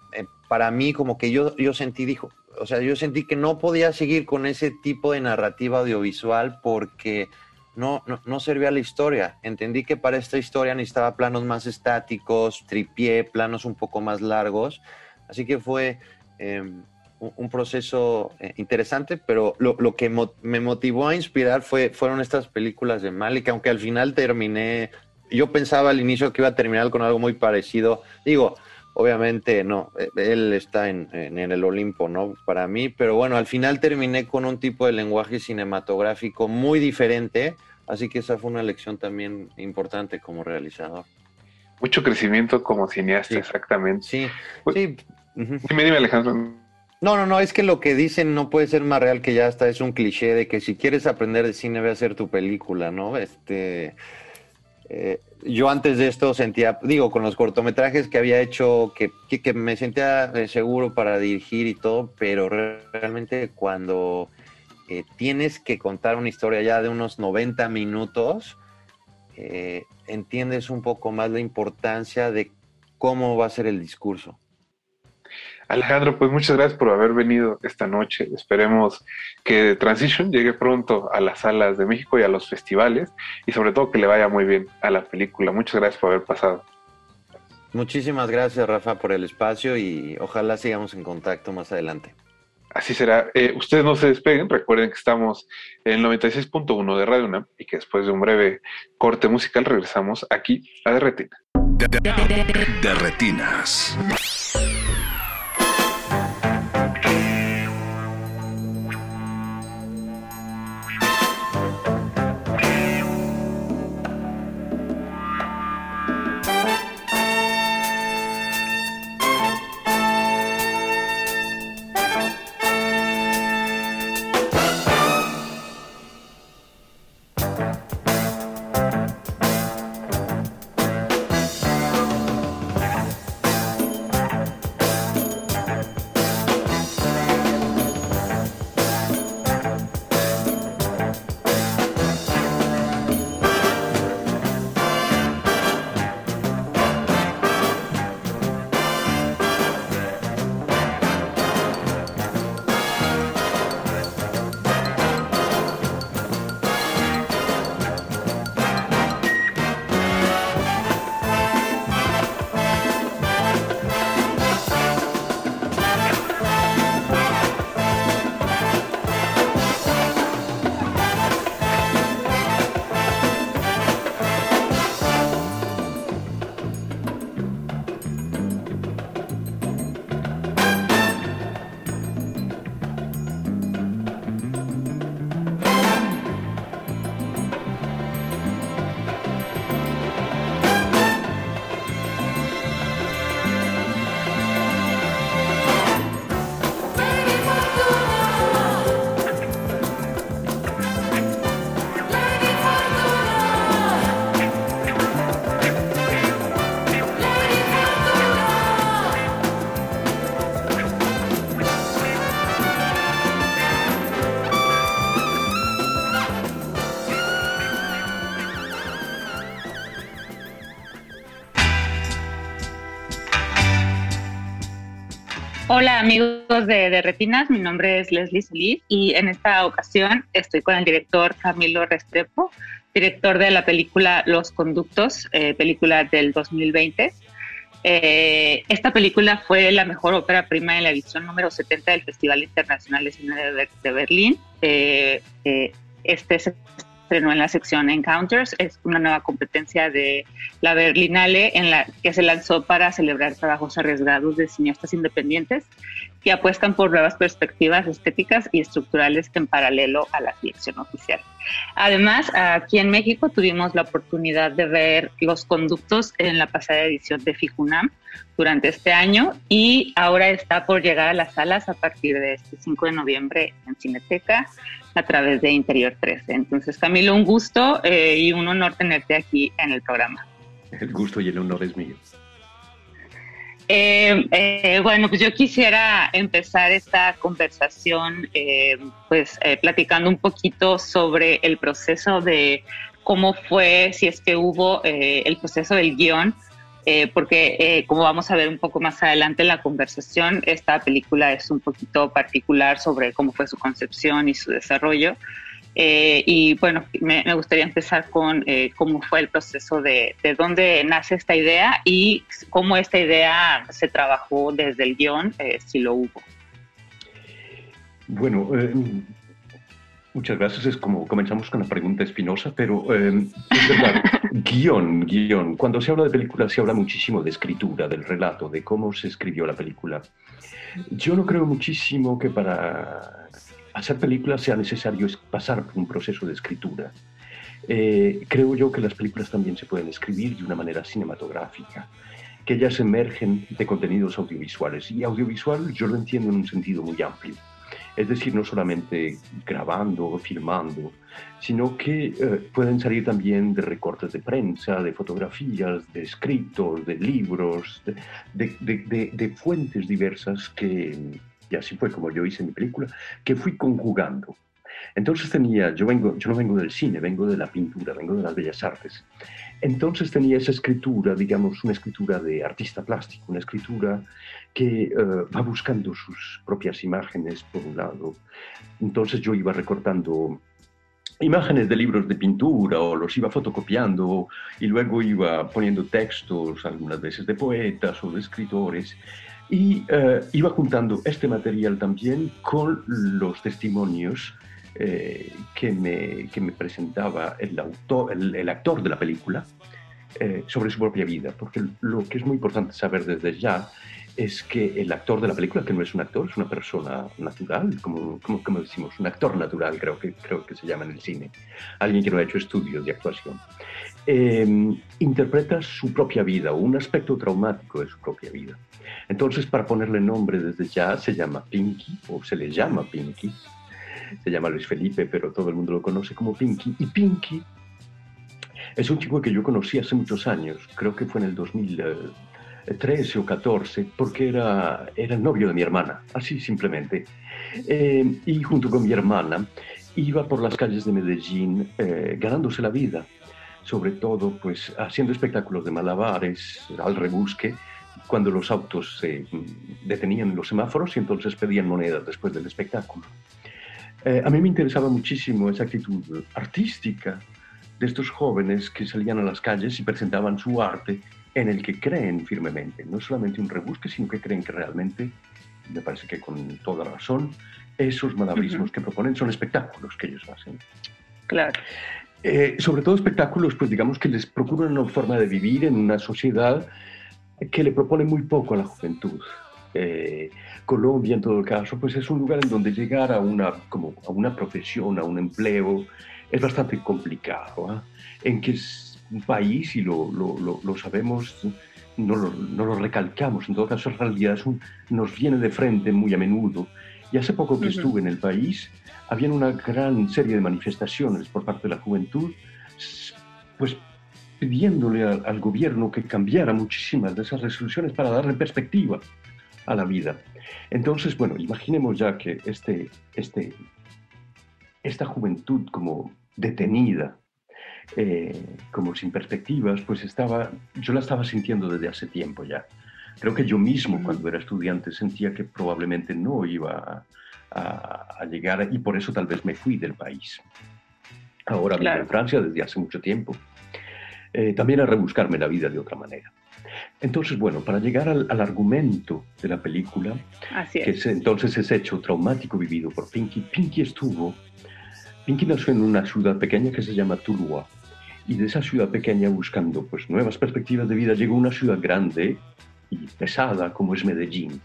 para mí como que yo, yo sentí, dijo, o sea, yo sentí que no podía seguir con ese tipo de narrativa audiovisual porque no, no, no servía a la historia. Entendí que para esta historia necesitaba planos más estáticos, tripié, planos un poco más largos. Así que fue... Eh, un proceso eh, interesante, pero lo, lo que mo me motivó a inspirar fue, fueron estas películas de Malik, aunque al final terminé, yo pensaba al inicio que iba a terminar con algo muy parecido, digo, obviamente no, eh, él está en, en, en el Olimpo, ¿no? Para mí, pero bueno, al final terminé con un tipo de lenguaje cinematográfico muy diferente, así que esa fue una lección también importante como realizador. Mucho crecimiento como cineasta, sí. exactamente. Sí, pues, sí. Dime, dime, Alejandro. No, no, no, es que lo que dicen no puede ser más real que ya hasta es un cliché de que si quieres aprender de cine ve a hacer tu película, ¿no? Este, eh, yo antes de esto sentía, digo, con los cortometrajes que había hecho, que, que, me sentía eh, seguro para dirigir y todo, pero realmente cuando eh, tienes que contar una historia ya de unos 90 minutos, entiendes un poco más la importancia de cómo va a ser el discurso. Alejandro, pues muchas gracias por haber venido esta noche. Esperemos que Transition llegue pronto a las salas de México y a los festivales y sobre todo que le vaya muy bien a la película. Muchas gracias por haber pasado. Muchísimas gracias, Rafa, por el espacio y ojalá sigamos en contacto más adelante. Así será. Eh, ustedes no se despeguen. Recuerden que estamos en el 96.1 de Radio UNAM y que después de un breve corte musical regresamos aquí a De Retina. De, de, de, de Retinas. Hola amigos de, de, Retinas, mi nombre es Leslie Solís y en esta ocasión estoy con el director Camilo Restrepo, director de la película Los Conductos, eh, película del 2020. Eh, esta película fue la mejor ópera prima en la edición número 70 del Festival Internacional de Cine de, de Berlín. Eh, eh este se estrenó en la sección Encounters, es una nueva competencia de la Berlinale en la que se lanzó para celebrar trabajos arriesgados de cineastas independientes que apuestan por nuevas perspectivas estéticas y estructurales en paralelo a la dirección oficial. Además, aquí en México tuvimos la oportunidad de ver los conductos en la pasada edición de FIJUNAM durante este año y ahora está por llegar a las salas a partir de este 5 de noviembre en Cineteca a través de Interior 13. Entonces, Camilo, un gusto eh, y un honor tenerte aquí en el programa. El gusto y el honor es mío. Eh, eh, bueno, pues yo quisiera empezar esta conversación, eh, pues eh, platicando un poquito sobre el proceso de cómo fue, si es que hubo eh, el proceso del guion, eh, porque como vamos a ver un poco más adelante en la conversación, esta película es un poquito particular sobre cómo fue su concepción y su desarrollo. Eh, y bueno, me, me, gustaría empezar con eh, cómo fue el proceso de, de, dónde nace esta idea y cómo esta idea se trabajó desde el guion, eh, si lo hubo. Bueno, eh, muchas gracias. Es como comenzamos con la pregunta espinosa, pero eh, es verdad, guion, guion. Cuando se habla de película se habla muchísimo de escritura, del relato, de cómo se escribió la película. Yo no creo muchísimo que para hacer películas sea necesario pasar por un proceso de escritura. Eh, creo yo que las películas también se pueden escribir de una manera cinematográfica, que ellas emergen de contenidos audiovisuales. Y audiovisual yo lo entiendo en un sentido muy amplio. Es decir, no solamente grabando o filmando, sino que eh, pueden salir también de recortes de prensa, de fotografías, de escritos, de libros, de, de, fuentes diversas que, y así fue como yo hice mi película, que fui conjugando. Entonces tenía, yo, vengo, yo no vengo del cine, vengo de la pintura, vengo de las bellas artes. Entonces tenía esa escritura, digamos, una escritura de artista plástico, una escritura que uh, va buscando sus propias imágenes, por un lado. Entonces yo iba recortando imágenes de libros de pintura o los iba fotocopiando y luego iba poniendo textos, algunas veces de poetas o de escritores, y uh, iba juntando este material también con los testimonios eh, que, me, que, me, presentaba el, autor, el, el actor de la película eh, sobre su propia vida, porque lo que es muy importante saber desde ya es que el actor de la película, que no es un actor, es una persona natural, como, como, como decimos, un actor natural, creo que, creo que se llama en el cine, alguien que no ha hecho estudios de actuación, eh, interpreta su propia vida o un aspecto traumático de su propia vida. Entonces, para ponerle nombre desde ya, se llama Pinky, o se le llama Pinky, se llama Luis Felipe, pero todo el mundo lo conoce como Pinky. Y Pinky es un chico que yo conocí hace muchos años, creo que fue en el 2013 o 14, porque era, era el novio de mi hermana, así simplemente. Eh, y junto con mi hermana iba por las calles de Medellín eh, ganándose la vida, sobre todo pues haciendo espectáculos de malabares, al rebusque, cuando los autos se detenían en los semáforos y entonces pedían monedas después del espectáculo. Eh, a mí me interesaba muchísimo esa actitud artística de estos jóvenes que salían a las calles y presentaban su arte en el que creen firmemente, no solamente un rebusque, sino que creen que realmente, me parece que con toda razón, esos malabrismos uh -huh. que proponen son espectáculos que ellos hacen. Claro. Eh, sobre todo espectáculos, pues digamos que les procuran una forma de vivir en una sociedad que le propone muy poco a la juventud. Eh, Colombia, en todo caso, pues es un lugar en donde llegar a una, como a una profesión, a un empleo, es bastante complicado. ¿eh? En que es un país, y lo, lo, lo, lo sabemos, no lo, no lo, recalcamos, en todo caso, en realidad es un, nos viene de frente muy a menudo. Y hace poco que uh -huh. estuve en el país, había una gran serie de manifestaciones por parte de la juventud, pues pidiéndole al, al gobierno que cambiara muchísimas de esas resoluciones para darle perspectiva a la vida. Entonces, bueno, imaginemos ya que este, este, esta juventud como detenida, eh, como sin perspectivas, pues estaba, yo la estaba sintiendo desde hace tiempo ya. Creo que yo mismo cuando era estudiante sentía que probablemente no iba a, a llegar y por eso tal vez me fui del país. Ahora vivo en Francia desde hace mucho tiempo. Eh, también a rebuscarme la vida de otra manera. Entonces, bueno, para llegar al, al argumento de la película, Así que es. es entonces ese hecho traumático vivido por Pinky, Pinky estuvo, Pinky nació en una ciudad pequeña que se llama Tuluá, y de esa ciudad pequeña buscando pues nuevas perspectivas de vida llegó a una ciudad grande y pesada como es Medellín.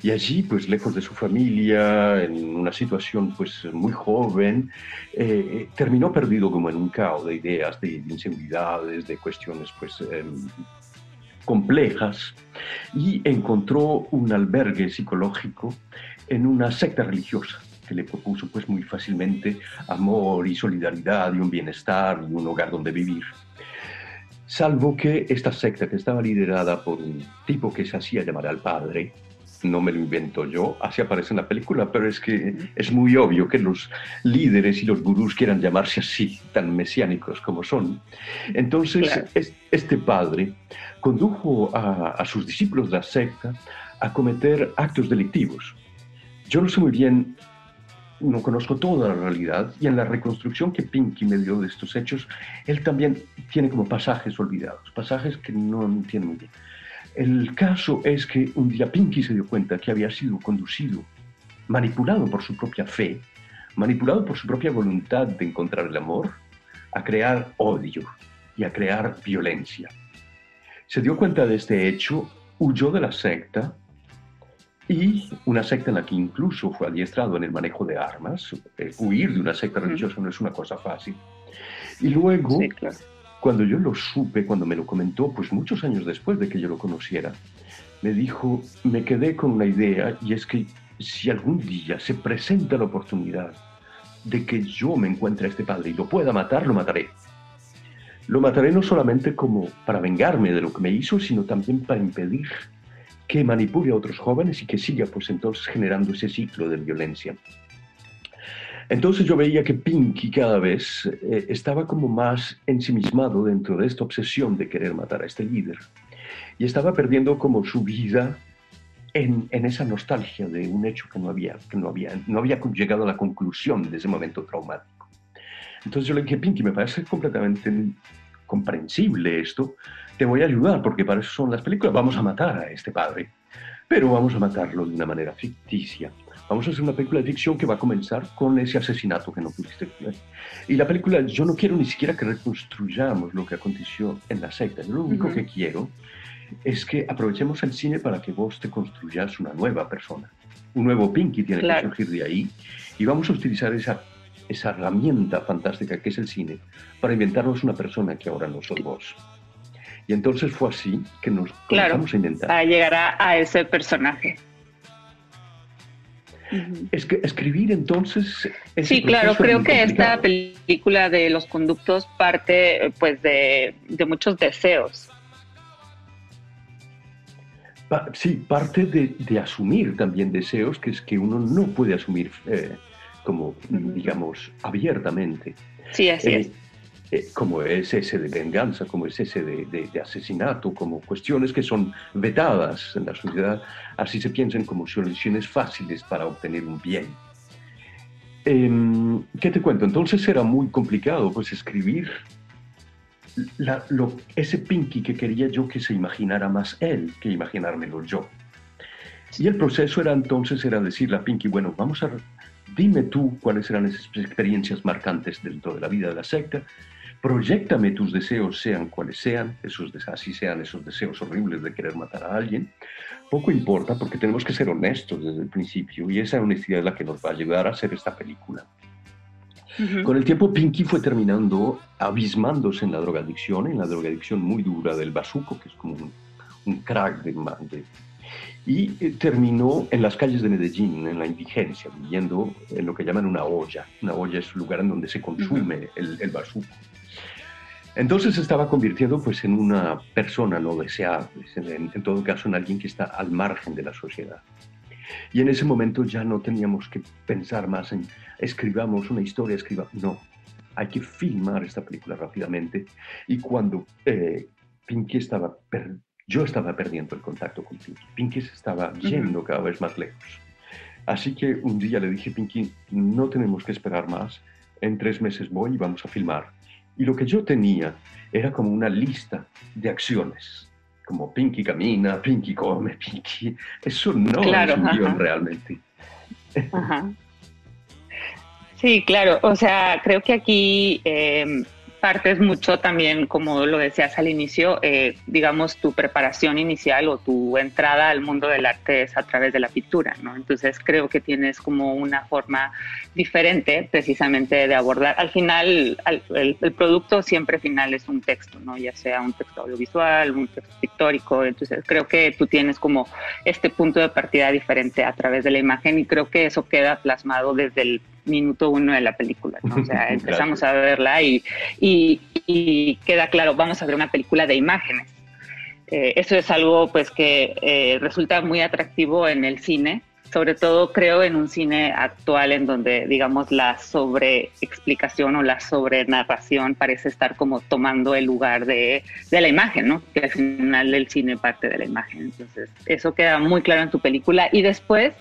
Y allí, pues lejos de su familia, en una situación pues muy joven, eh, terminó perdido como en un caos de ideas, de, inseguridades, de cuestiones pues em, complejas y encontró un albergue psicológico en una secta religiosa que le propuso pues muy fácilmente amor y solidaridad y un bienestar y un hogar donde vivir. Salvo que esta secta que estaba liderada por un tipo que se hacía llamar al padre, no me lo invento yo, así aparece en la película, pero es que es muy obvio que los líderes y los gurús quieran llamarse así, tan mesiánicos como son. Entonces, Claro. es- este padre condujo a, a sus discípulos de la secta a cometer actos delictivos. Yo no sé muy bien, no conozco toda la realidad, y en la reconstrucción que Pinky me dio de estos hechos, él también tiene como pasajes olvidados, pasajes que no entiendo muy bien. El caso es que un día Pinky se dio cuenta que había sido conducido, manipulado por su propia fe, manipulado por su propia voluntad de encontrar el amor, a crear odio y a crear violencia. Se dio cuenta de este hecho, huyó de la secta y una secta en la que incluso fue adiestrado en el manejo de armas. Eh, huir de una secta religiosa no es una cosa fácil. Y luego, Sí, claro. Cuando yo lo supe, cuando me lo comentó, pues muchos años después de que yo lo conociera, me dijo, me quedé con una idea y es que si algún día se presenta la oportunidad de que yo me encuentre a este padre y lo pueda matar, lo mataré. Lo mataré no solamente como para vengarme de lo que me hizo, sino también para impedir que manipule a otros jóvenes y que siga pues entonces generando ese ciclo de violencia. Entonces yo veía que Pinky cada vez eh, estaba como más ensimismado dentro de esta obsesión de querer matar a este líder y estaba perdiendo como su vida en, en esa nostalgia de un hecho que no había, que no había, no había llegado a la conclusión de ese momento traumático. Entonces yo le dije, Pinky, me parece completamente comprensible esto, te voy a ayudar porque para eso son las películas, vamos a matar a este padre, pero vamos a matarlo de una manera ficticia. Vamos a hacer una película de ficción que va a comenzar con ese asesinato que no pudiste ver. Y la película, yo no quiero ni siquiera que reconstruyamos lo que aconteció en la secta. Yo lo único Ujú. que quiero es que aprovechemos el cine para que vos te construyas una nueva persona. Un nuevo Pinky tiene Claro. que surgir de ahí. Y vamos a utilizar esa, esa herramienta fantástica que es el cine para inventarnos una persona que ahora no sos vos. Y entonces fue así que nos Claro, comenzamos a inventar. para llegar a, a ese personaje. Ujú. Es que escribir entonces... Sí, claro, creo que esta película de los conductos parte pues de, de muchos deseos. Pa- sí, parte de, de asumir también deseos que es que uno no puede asumir eh, como, digamos, abiertamente. Sí, así Eh, es. Eh, como es ese de venganza, como es ese de, de- de asesinato, como cuestiones que son vetadas en la sociedad, así se piensan como soluciones fáciles para obtener un bien. Em, ¿Qué te cuento? Entonces era muy complicado pues escribir la- lo- ese Pinky que quería yo que se imaginara más él que imaginármelo yo. Y el proceso era entonces era decirle a Pinky, bueno, vamos a, dime tú cuáles eran esas experiencias marcantes dentro de la vida de la secta, proyectame tus deseos, sean cuales sean, esos así sean esos deseos horribles de querer matar a alguien, poco importa porque tenemos que ser honestos desde el principio y esa honestidad es la que nos va a ayudar a hacer esta película. Ujú. Con el tiempo, Pinky fue terminando abismándose en la drogadicción, en la drogadicción muy dura del bazuco, que es como un, un crack de, de- y eh, terminó en las calles de Medellín, en la indigencia, viviendo en lo que llaman una olla. Una olla es un lugar en donde se consume el, el bazuco. Entonces se estaba convirtiendo pues, en una persona no deseable, en, en todo caso en alguien que está al margen de la sociedad. Y en ese momento ya no teníamos que pensar más en escribamos una historia, escriba. No, hay que filmar esta película rápidamente. Y cuando eh, Pinky estaba per- yo estaba perdiendo el contacto con Pinky. Pinky se estaba yendo cada vez más lejos. Así que un día le dije, Pinky, no tenemos que esperar más, en tres meses voy y vamos a filmar. Y lo que yo tenía era como una lista de acciones, como Pinky camina, Pinky come, Pinky... Eso no es un guion realmente. Sí, claro. O sea, creo que aquí eh, partes mucho también, como lo decías al inicio, eh, digamos, tu preparación inicial o tu entrada al mundo del arte es a través de la pintura, ¿no? Entonces creo que tienes como una forma diferente precisamente de abordar. Al final, el, producto siempre final es un texto, ¿no? Ya sea un texto audiovisual, un texto pictórico. Entonces creo que tú tienes como este punto de partida diferente a través de la imagen y creo que eso queda plasmado desde el minuto uno de la película. ¿no? O sea, empezamos a verla y, y, queda claro, vamos a ver una película de imágenes. Eh, eso es algo pues que eh, resulta muy atractivo en el cine, sobre todo creo en un cine actual en donde digamos la sobreexplicación o la sobrenarración parece estar como tomando el lugar de, de, la imagen, ¿no? Que al final el cine parte de la imagen. Entonces, eso queda muy claro en tu película. Y después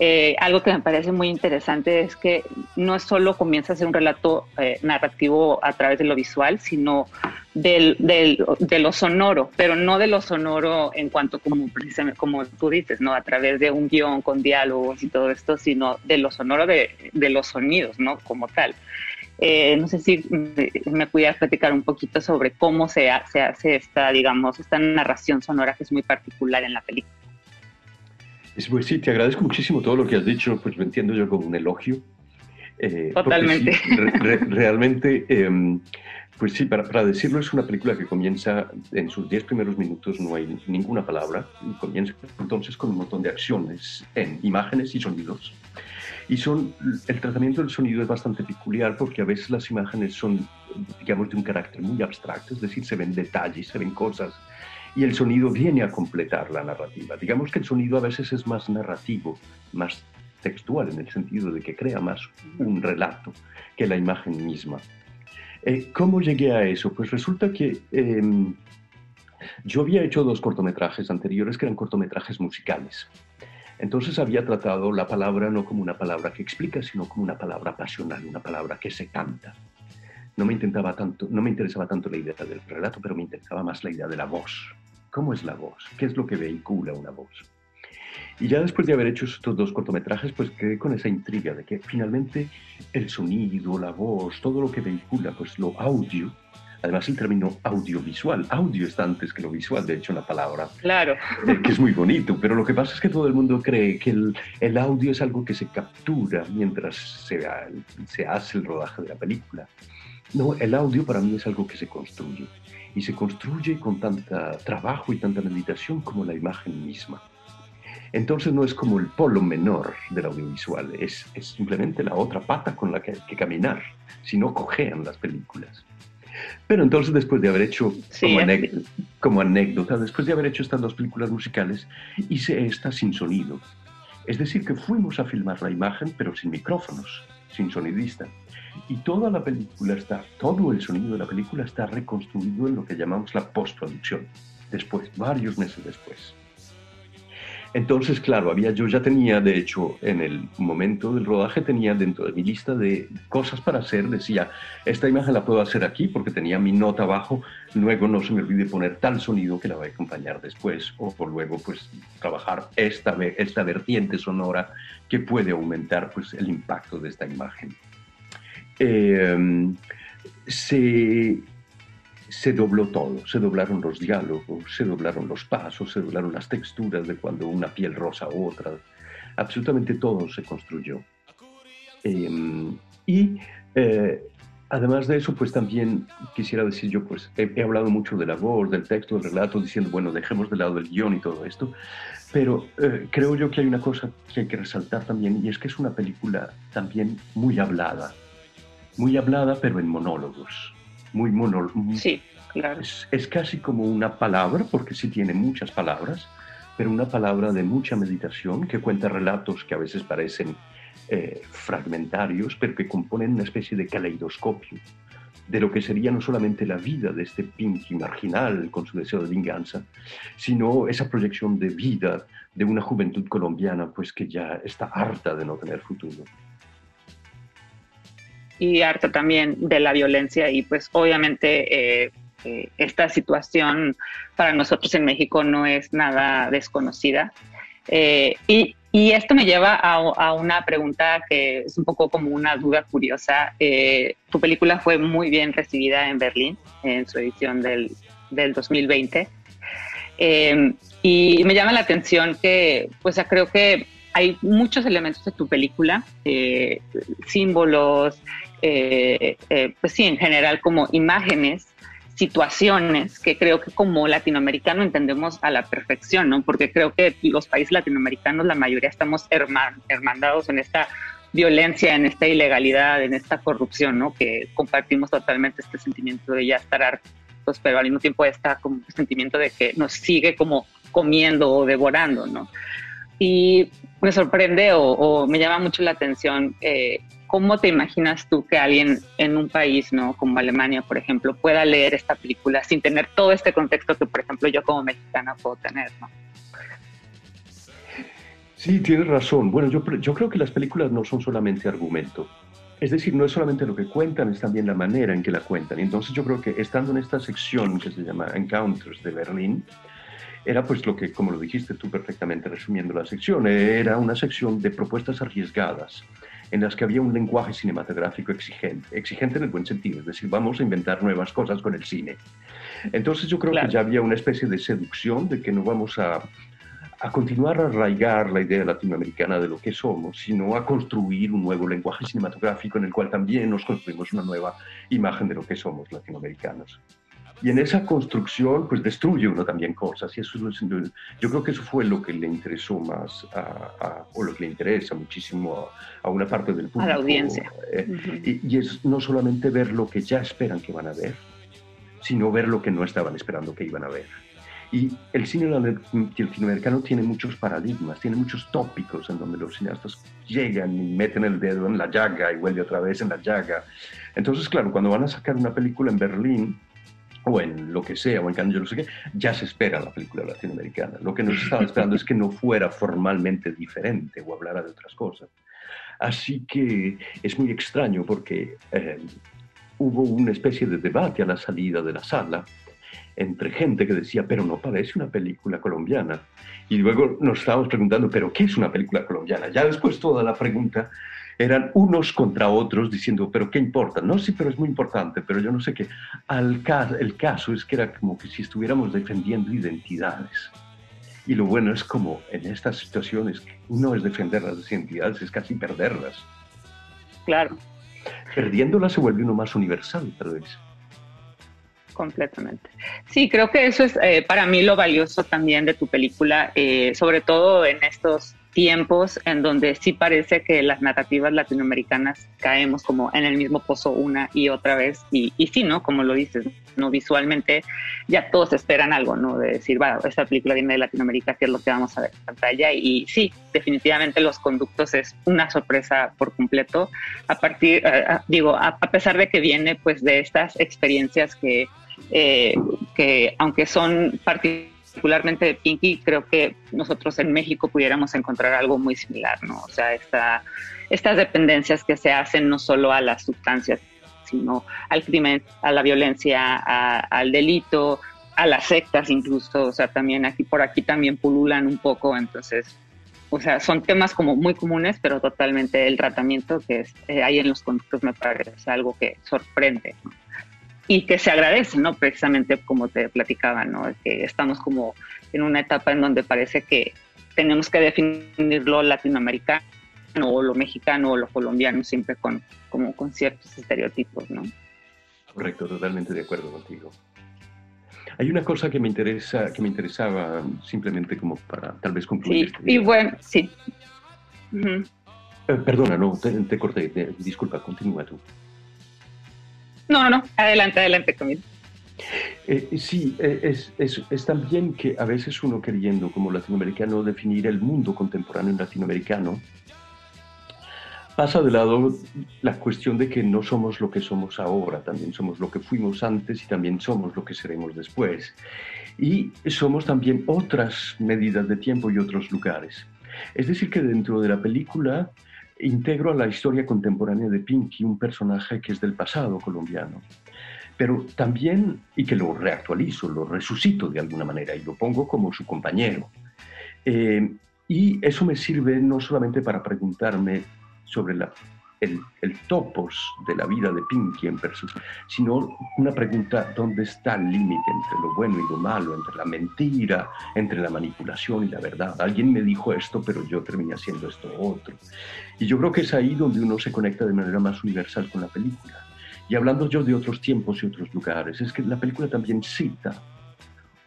eh, algo que me parece muy interesante es que no solo comienza a ser un relato eh, narrativo a través de lo visual, sino del, de lo sonoro, pero no de lo sonoro en cuanto como como tú dices, no a través de un guion con diálogos y todo esto, sino de lo sonoro de, los sonidos, no como tal. Eh, no sé si me pudieras platicar un poquito sobre cómo se, se hace esta, digamos, esta narración sonora que es muy particular en la película. Pues sí, te agradezco muchísimo todo lo que has dicho, pues lo entiendo yo como un elogio. Eh, Totalmente. realmente, em, pues sí, para, para, decirlo, es una película que comienza en sus diez primeros minutos, no hay ninguna palabra, y comienza entonces con un montón de acciones en imágenes y sonidos. Y son, el tratamiento del sonido es bastante peculiar porque a veces las imágenes son, digamos, de un carácter muy abstracto, es decir, se ven detalles, se ven cosas y el sonido viene a completar la narrativa. Digamos que el sonido a veces es más narrativo, más textual, en el sentido de que crea más un relato que la imagen misma. Eh, ¿Cómo llegué a eso? Pues resulta que em, yo había hecho dos cortometrajes anteriores que eran cortometrajes musicales. Entonces había tratado la palabra no como una palabra que explica, sino como una palabra pasional, una palabra que se canta. No me, intentaba tanto, no me interesaba tanto la idea del relato, pero me interesaba más la idea de la voz. ¿Cómo es la voz? ¿Qué es lo que vehicula una voz? Y ya después de haber hecho estos dos cortometrajes, pues quedé con esa intriga de que finalmente el sonido, la voz, todo lo que vehicula, pues lo audio, además el término audiovisual, audio está antes que lo visual, de hecho, la palabra. Claro. Eh, que es muy bonito, pero lo que pasa es que todo el mundo cree que el, el audio es algo que se captura mientras se, se hace el rodaje de la película. No, el audio para mí es algo que se construye y se construye con tanta trabajo y tanta meditación como la imagen misma. Entonces no es como el polo menor del audiovisual, es, es simplemente la otra pata con la que hay que caminar, si no cojean las películas. Pero entonces después de haber hecho, como, como, anécdota, después de haber hecho estas dos películas musicales, hice esta sin sonido. Es decir, que fuimos a filmar la imagen, pero sin micrófonos, sin sonidista. Y toda la película está, todo el sonido de la película está reconstruido en lo que llamamos la postproducción, después, varios meses después. Entonces, claro, había, yo ya tenía, de hecho, en el momento del rodaje, tenía dentro de mi lista de cosas para hacer, decía, esta imagen la puedo hacer aquí porque tenía mi nota abajo, luego no se me olvide poner tal sonido que la va a acompañar después, o por luego, pues, trabajar esta, esta vertiente sonora que puede aumentar, pues, el impacto de esta imagen. Em, se, se dobló todo, se doblaron los diálogos, se doblaron los pasos, se doblaron las texturas de cuando una piel rosa u otra, absolutamente todo se construyó. Em, y eh, además de eso, pues también quisiera decir yo, pues he, hablado mucho de la voz, del texto, del relato, diciendo, bueno, dejemos de lado el guion y todo esto, pero eh, creo yo que hay una cosa que hay que resaltar también, y es que es una película también muy hablada muy hablada, pero en monólogos. Muy monólogos. Sí, claro. Es, casi como una palabra, porque sí tiene muchas palabras, pero una palabra de mucha meditación que cuenta relatos que a veces parecen eh, fragmentarios, pero que componen una especie de caleidoscopio. de lo que sería no solamente la vida de este Pinky marginal con su deseo de venganza, sino esa proyección de vida de una juventud colombiana pues que ya está harta de no tener futuro. Y harta también de la violencia y pues obviamente eh, eh, esta situación para nosotros en México no es nada desconocida. Eh, y, y, esto me lleva a, a, una pregunta que es un poco como una duda curiosa. Tu película fue muy bien recibida en Berlín, en su edición del, del 2020. Eh, y me llama la atención que, pues creo que hay muchos elementos de tu película, símbolos, pues sí, en general como imágenes situaciones que creo que como latinoamericano entendemos a la perfección, ¿no? Porque creo que los países latinoamericanos, la mayoría estamos herman, hermandados en esta violencia, en esta ilegalidad, en esta corrupción, ¿no? Que compartimos totalmente este sentimiento de ya estar hartos, pero al mismo tiempo está como sentimiento de que nos sigue como comiendo o devorando, ¿no? Y me sorprende o, o me llama mucho la atención eh, ¿Cómo te imaginas tú que alguien en un país, ¿no? Como Alemania, por ejemplo, pueda leer esta película sin tener todo este contexto que, por ejemplo, yo como mexicana puedo tener, ¿no? Sí, tienes razón. Bueno, yo, yo creo que las películas no son solamente argumento. Es decir, no es solamente lo que cuentan, es también la manera en que la cuentan. Entonces yo creo que estando en esta sección que se llama Encounters de Berlín, era pues lo que, como lo dijiste tú perfectamente resumiendo la sección, era una sección de propuestas arriesgadas en las que había un lenguaje cinematográfico exigente, exigente en el buen sentido, es decir, vamos a inventar nuevas cosas con el cine. Entonces yo creo claro. que ya había una especie de seducción de que no vamos a, a continuar a arraigar la idea latinoamericana de lo que somos, sino a construir un nuevo lenguaje cinematográfico en el cual también nos construimos una nueva imagen de lo que somos latinoamericanos. Y en esa construcción, pues destruye uno también cosas. Y eso yo creo que eso fue lo que le interesó más, a, a, o lo que le interesa muchísimo a, a, una parte del público. A la audiencia. Eh, uh -huh. y, y, es no solamente ver lo que ya esperan que van a ver, sino ver lo que no estaban esperando que iban a ver. Y el cine latinoamericano tiene muchos paradigmas, tiene muchos tópicos en donde los cineastas llegan y meten el dedo en la llaga y vuelve otra vez en la llaga. Entonces, claro, cuando van a sacar una película en Berlín, o en lo que sea, o en yo no sé qué, ya se espera la película latinoamericana. Lo que nos estaban esperando es que no fuera formalmente diferente o hablara de otras cosas. Así que es muy extraño porque eh, hubo una especie de debate a la salida de la sala entre gente que decía, pero no parece una película colombiana. Y luego nos estábamos preguntando, pero ¿qué es una película colombiana? Ya después toda la pregunta eran unos contra otros diciendo, pero ¿qué importa? No, sí, pero es muy importante, pero yo no sé qué. Al ca el caso es que era como que si estuviéramos defendiendo identidades. Y lo bueno es como en estas situaciones no es defender las identidades, es casi perderlas. Claro. Perdiéndolas se vuelve uno más universal, tal vez completamente. Sí, creo que eso es eh, para mí lo valioso también de tu película, eh, sobre todo en estos tiempos en donde sí parece que las narrativas latinoamericanas caemos como en el mismo pozo una y otra vez y, y sí, ¿no? Como lo dices, ¿no? Visualmente ya todos esperan algo, ¿no? De decir, bueno, esta película viene de Latinoamérica, ¿qué es lo que vamos a ver en pantalla? Y sí, definitivamente Los Conductos es una sorpresa por completo, a partir, uh, digo, a, a, pesar de que viene pues de estas experiencias que, eh, que aunque son particulares, particularmente de Pinky, creo que nosotros en México pudiéramos encontrar algo muy similar, ¿no? O sea, esta, estas dependencias que se hacen no solo a las sustancias, sino al crimen, a la violencia, a, al delito, a las sectas incluso, o sea, también aquí por aquí también pululan un poco, entonces, o sea, son temas como muy comunes, pero totalmente el tratamiento que es, eh, hay en los conductos me parece algo que sorprende, ¿no? Y que se agradece, ¿no? Precisamente como te platicaba, ¿no? Que estamos como en una etapa en donde parece que tenemos que definir lo latinoamericano o lo mexicano o lo colombiano siempre con, como con ciertos estereotipos, ¿no? Correcto, totalmente de acuerdo contigo. Hay una cosa que me interesa, que me interesaba simplemente como para tal vez concluir. Sí, este y bueno, sí. Uh -huh. eh, perdona, no, te, te corté, te, disculpa, continúa tú. No, no, adelante, adelante conmigo. Eh, sí, eh, es, es, es, también que a veces uno queriendo como latinoamericano definir el mundo contemporáneo latinoamericano, pasa de lado la cuestión de que no somos lo que somos ahora, también somos lo que fuimos antes y también somos lo que seremos después. Y somos también otras medidas de tiempo y otros lugares. Es decir, que dentro de la película integro a la historia contemporánea de Pinky un personaje que es del pasado colombiano, pero también, y que lo reactualizo, lo resucito de alguna manera y lo pongo como su compañero. Eh, y eso me sirve no solamente para preguntarme sobre la, el, topos de la vida de Pinky en persona, sino una pregunta, ¿dónde está el límite entre lo bueno y lo malo, entre la mentira, entre la manipulación y la verdad? Alguien me dijo esto, pero yo terminé haciendo esto otro. Y yo creo que es ahí donde uno se conecta de manera más universal con la película. Y hablando yo de otros tiempos y otros lugares, es que la película también cita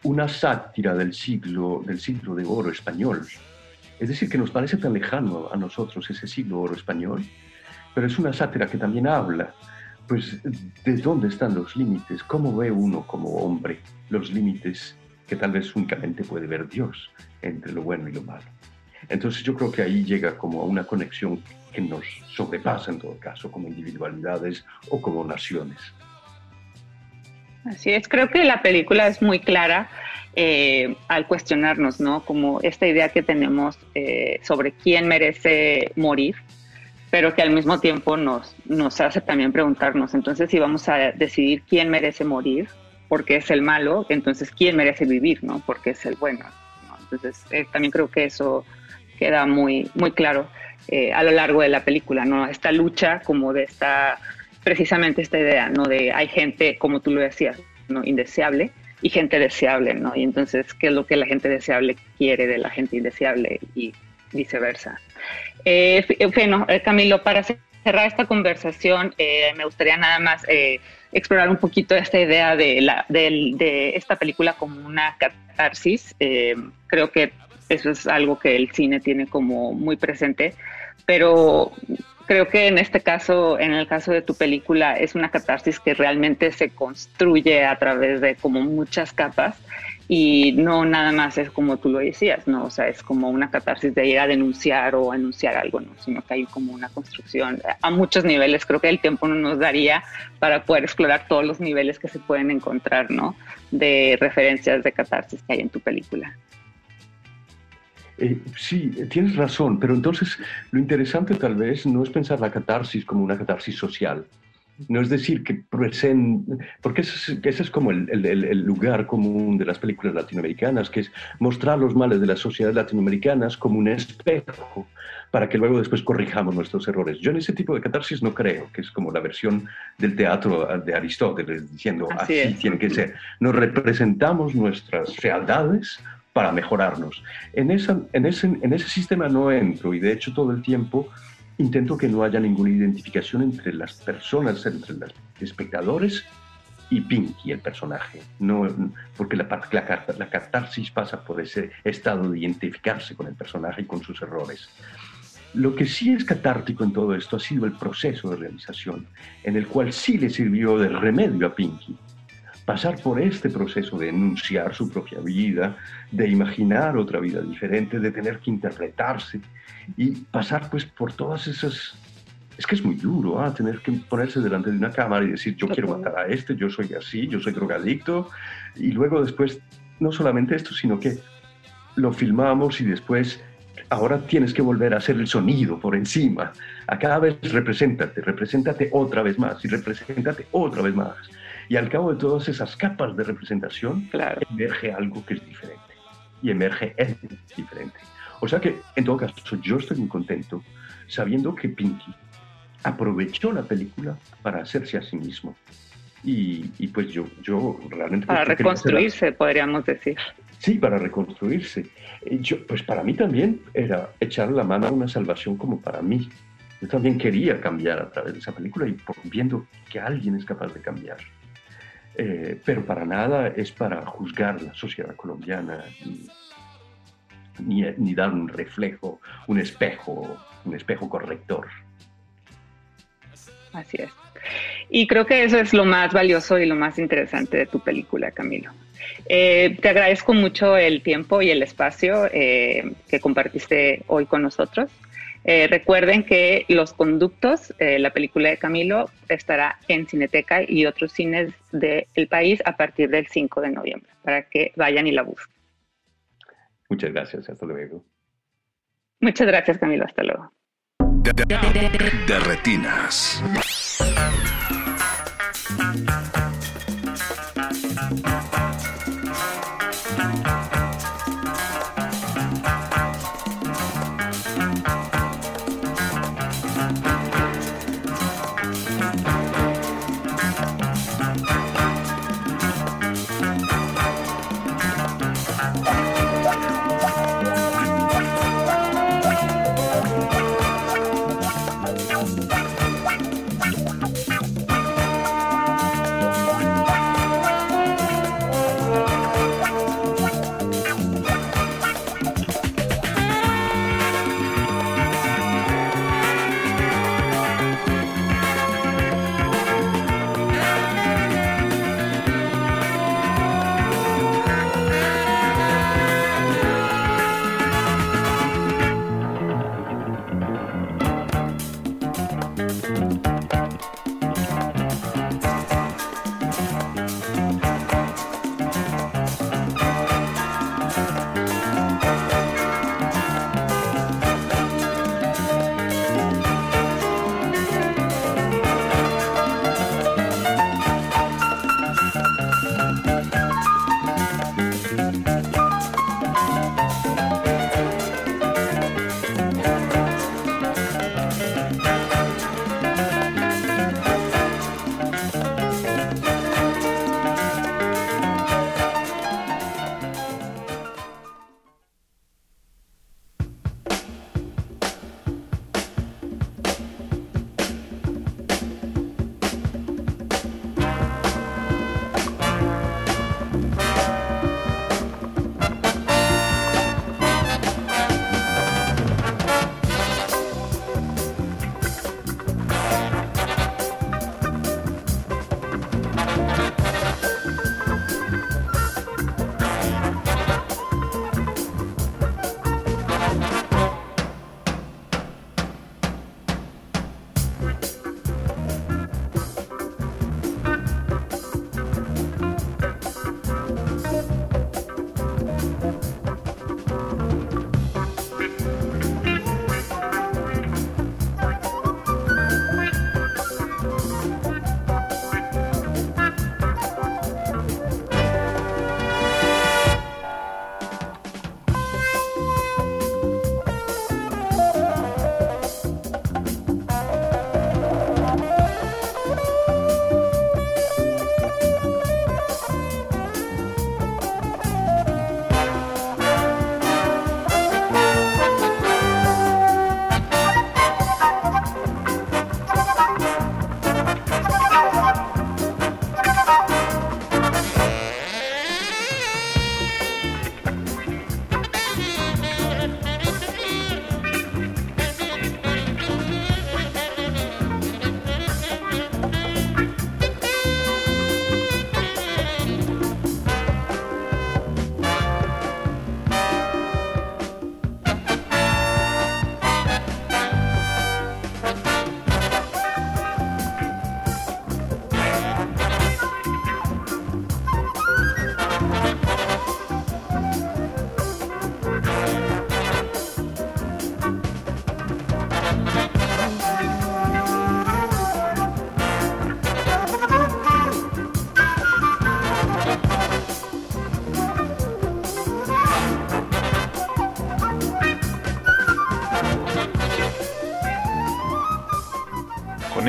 una sátira del siglo, del siglo de oro español, es decir, que nos parece tan lejano a nosotros ese siglo oro español, pero es una sátira que también habla, pues, de dónde están los límites, cómo ve uno como hombre los límites que tal vez únicamente puede ver Dios entre lo bueno y lo malo. Entonces yo creo que ahí llega como a una conexión que nos sobrepasa en todo caso, como individualidades o como naciones. Así es, creo que la película es muy clara eh, al cuestionarnos, ¿no? Como esta idea que tenemos eh, sobre quién merece morir, pero que al mismo tiempo nos, nos hace también preguntarnos, entonces si vamos a decidir quién merece morir, porque es el malo, entonces quién merece vivir, ¿no? Porque es el bueno. Entonces eh, también creo que eso queda muy, muy claro a lo largo de la película, ¿no? Esta lucha como de esta, precisamente esta idea, ¿no? De hay gente, como tú lo decías, ¿no? Indeseable, y gente deseable, ¿no? Y entonces, ¿qué es lo que la gente deseable quiere de la gente indeseable y viceversa? Eh, eh bueno, eh, Camilo, para cerrar esta conversación, eh, me gustaría nada más explorar un poquito esta idea de, la, de, esta película como una catarsis. creo que eso es algo que el cine tiene como muy presente, pero creo que en este caso, en el caso de tu película, es una catarsis que realmente se construye a través de como muchas capas y no nada más es como tú lo decías, ¿no? O sea, es como una catarsis de ir a denunciar o anunciar algo, ¿no? Sino que hay como una construcción a muchos niveles. Creo que el tiempo no nos daría para poder explorar todos los niveles que se pueden encontrar, ¿no? De referencias de catarsis que hay en tu película. Eh, sí, tienes razón, pero entonces lo interesante tal vez no es pensar la catarsis como una catarsis social. No es decir que porque ese es, como el, lugar común de las películas latinoamericanas, que es mostrar los males de las sociedades latinoamericanas como un espejo para que luego después corrijamos nuestros errores. Yo en ese tipo de catarsis no creo, que es como la versión del teatro de Aristóteles, diciendo así, así tiene que ser. Nos representamos nuestras fealdades para mejorarnos. En, esa, en, ese, en ese sistema no entro y de hecho todo el tiempo intento que no haya ninguna identificación entre las personas, entre los espectadores y Pinky, el personaje. No, porque la, la, la catarsis pasa por ese estado de identificarse con el personaje y con sus errores. Lo que sí es catártico en todo esto ha sido el proceso de realización, en el cual sí le sirvió de remedio a Pinky pasar por este proceso de enunciar su propia vida, de imaginar otra vida diferente, de tener que interpretarse y pasar pues por todas esas... Es que es muy duro, ¿ah? tener que ponerse delante de una cámara y decir, yo quiero matar a este, yo soy así, yo soy drogadicto, y luego después, no solamente esto, sino que lo filmamos y después ahora tienes que volver a hacer el sonido por encima. A cada vez represéntate, represéntate otra vez más y represéntate otra vez más. Y al cabo de todas esas capas de representación, emerge algo que es diferente. Y emerge él diferente. O sea que, en todo caso, yo estoy muy contento sabiendo que Pinky aprovechó la película para hacerse a sí mismo. Y, pues yo, yo realmente... Para reconstruirse, podríamos decir. Sí, para reconstruirse. Yo, pues para mí también era echar la mano a una salvación como para mí. Yo también quería cambiar a través de esa película y viendo que alguien es capaz de cambiar. Eh, pero para nada es para juzgar la sociedad colombiana ni, ni, dar un reflejo, un espejo, un espejo corrector. Así es. Y creo que eso es lo más valioso y lo más interesante de tu película, Camilo. Eh, te agradezco mucho el tiempo y el espacio eh, que compartiste hoy con nosotros. Eh, recuerden que Los Conductos, eh, la película de Camilo, estará en Cineteca y otros cines del país a partir del 5 de noviembre, para que vayan y la busquen. Muchas gracias, hasta luego. Muchas gracias, Camilo, hasta luego. De retinas.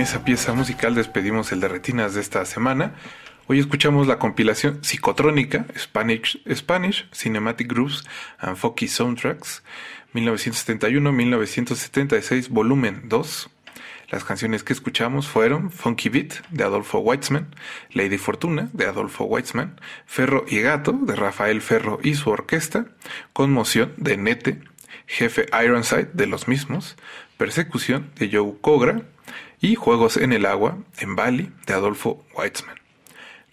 Esa pieza musical despedimos el de retinas de esta semana. Hoy escuchamos la compilación psicotrónica Spanish, Spanish Cinematic Groups and Folky Soundtracks 1971-1976 volumen 2. Las canciones que escuchamos fueron Funky Beat de Adolfo Weitzman, Lady Fortuna de Adolfo Weitzman, Ferro y Gato de Rafael Ferro y su orquesta, Conmoción de Nete, Jefe Ironside de los mismos, Persecución de Joe Cogra, y Juegos en el Agua, en Bali, de Adolfo Weitzman.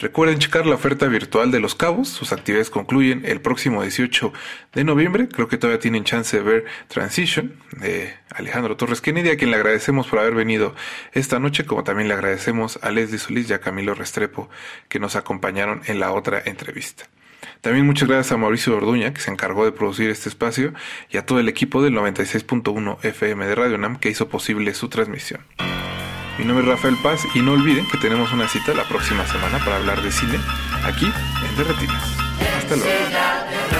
Recuerden checar la oferta virtual de Los Cabos. Sus actividades concluyen el próximo 18 de noviembre. Creo que todavía tienen chance de ver Transition de Alejandro Torres Kennedy, a quien le agradecemos por haber venido esta noche, como también le agradecemos a Leslie Solís y a Camilo Restrepo que nos acompañaron en la otra entrevista. También muchas gracias a Mauricio Orduña, que se encargó de producir este espacio, y a todo el equipo del 96.1 FM de Radio Nam que hizo posible su transmisión. Mi nombre es Rafael Paz y no olviden que tenemos una cita la próxima semana para hablar de cine aquí en Derretinas. Hasta luego.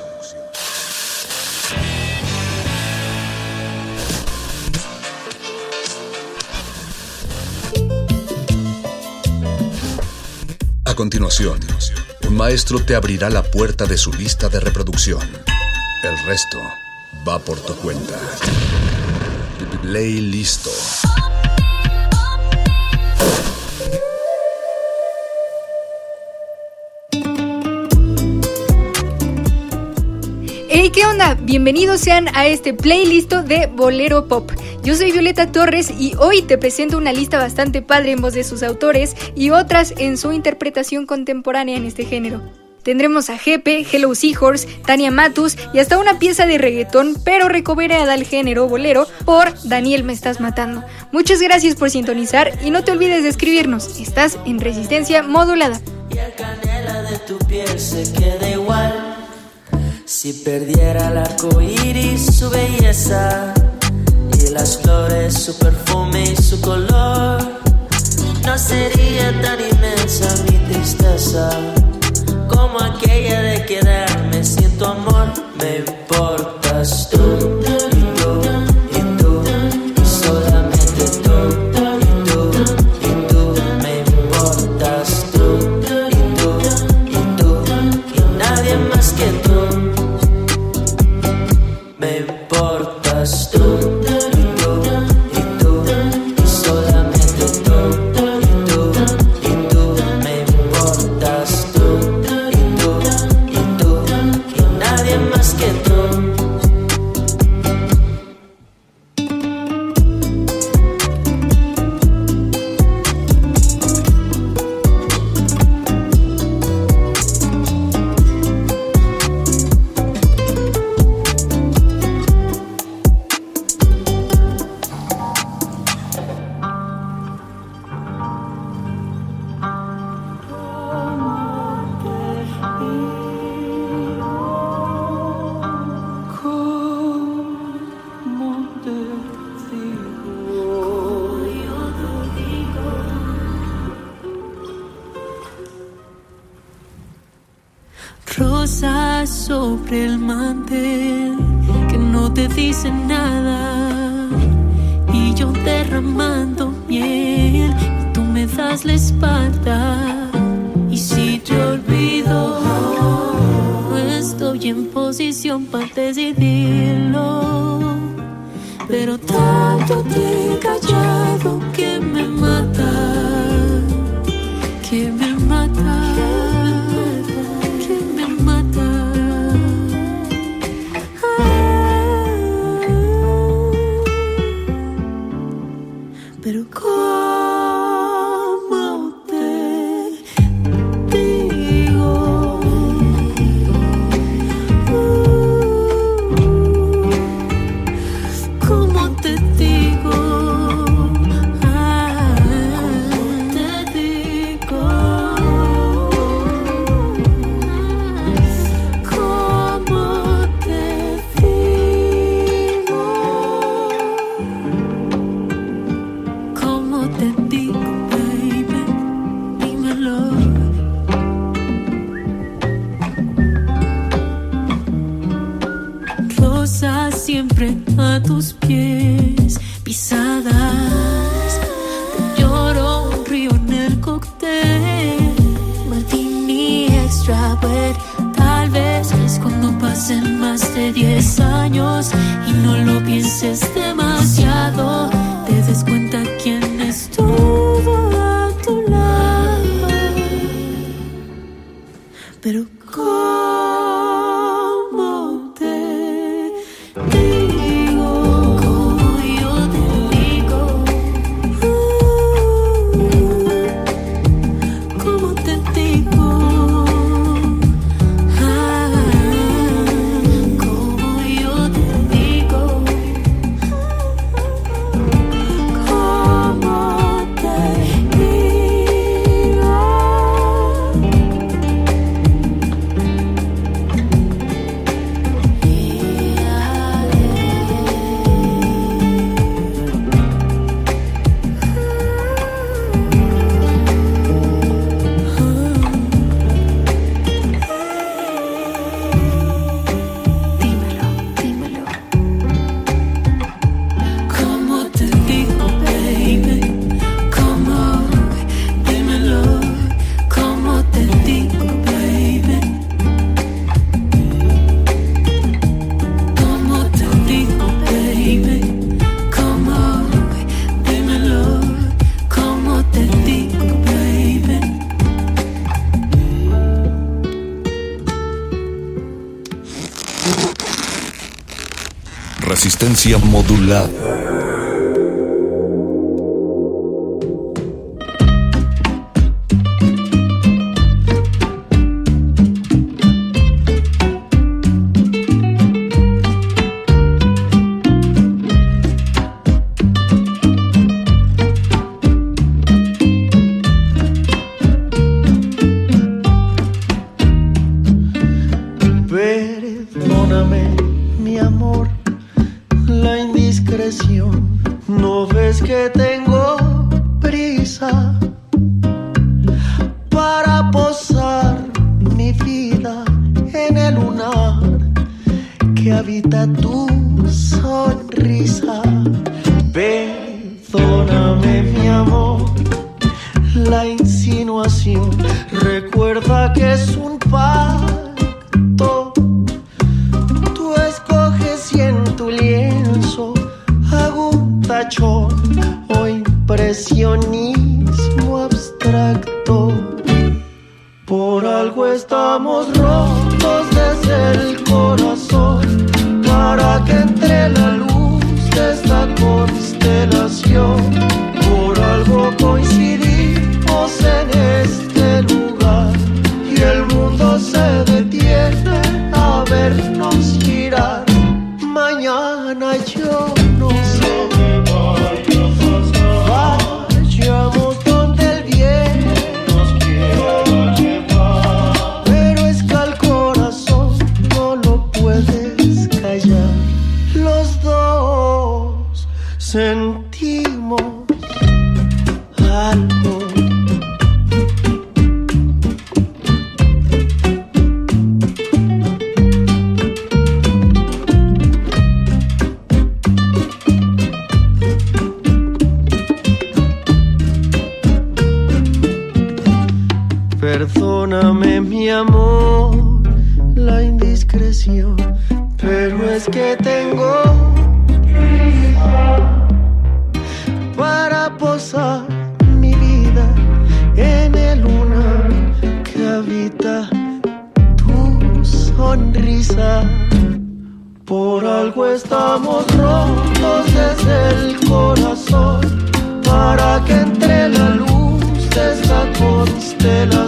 Continuación, un maestro te abrirá la puerta de su lista de reproducción. El resto va por tu cuenta. Ley listo. Hey, ¿qué onda? Bienvenidos sean a este playlist de Bolero Pop. Yo soy Violeta Torres y hoy te presento una lista bastante padre en voz de sus autores y otras en su interpretación contemporánea en este género. Tendremos a Jepe, Hello Seahorse, Tania Matus y hasta una pieza de reggaetón, pero recobrada al género bolero por Daniel Me Estás Matando. Muchas gracias por sintonizar y no te olvides de escribirnos. Estás en Resistencia Modulada. de tu piel se queda igual. Si perdiera el arco iris, su belleza y las flores, su perfume y su color, no sería tan inmensa mi tristeza como aquella de quedarme sin tu amor. Me importas posición para decidirlo. Pero tanto he callado resistencia modulada.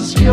Constelación. Por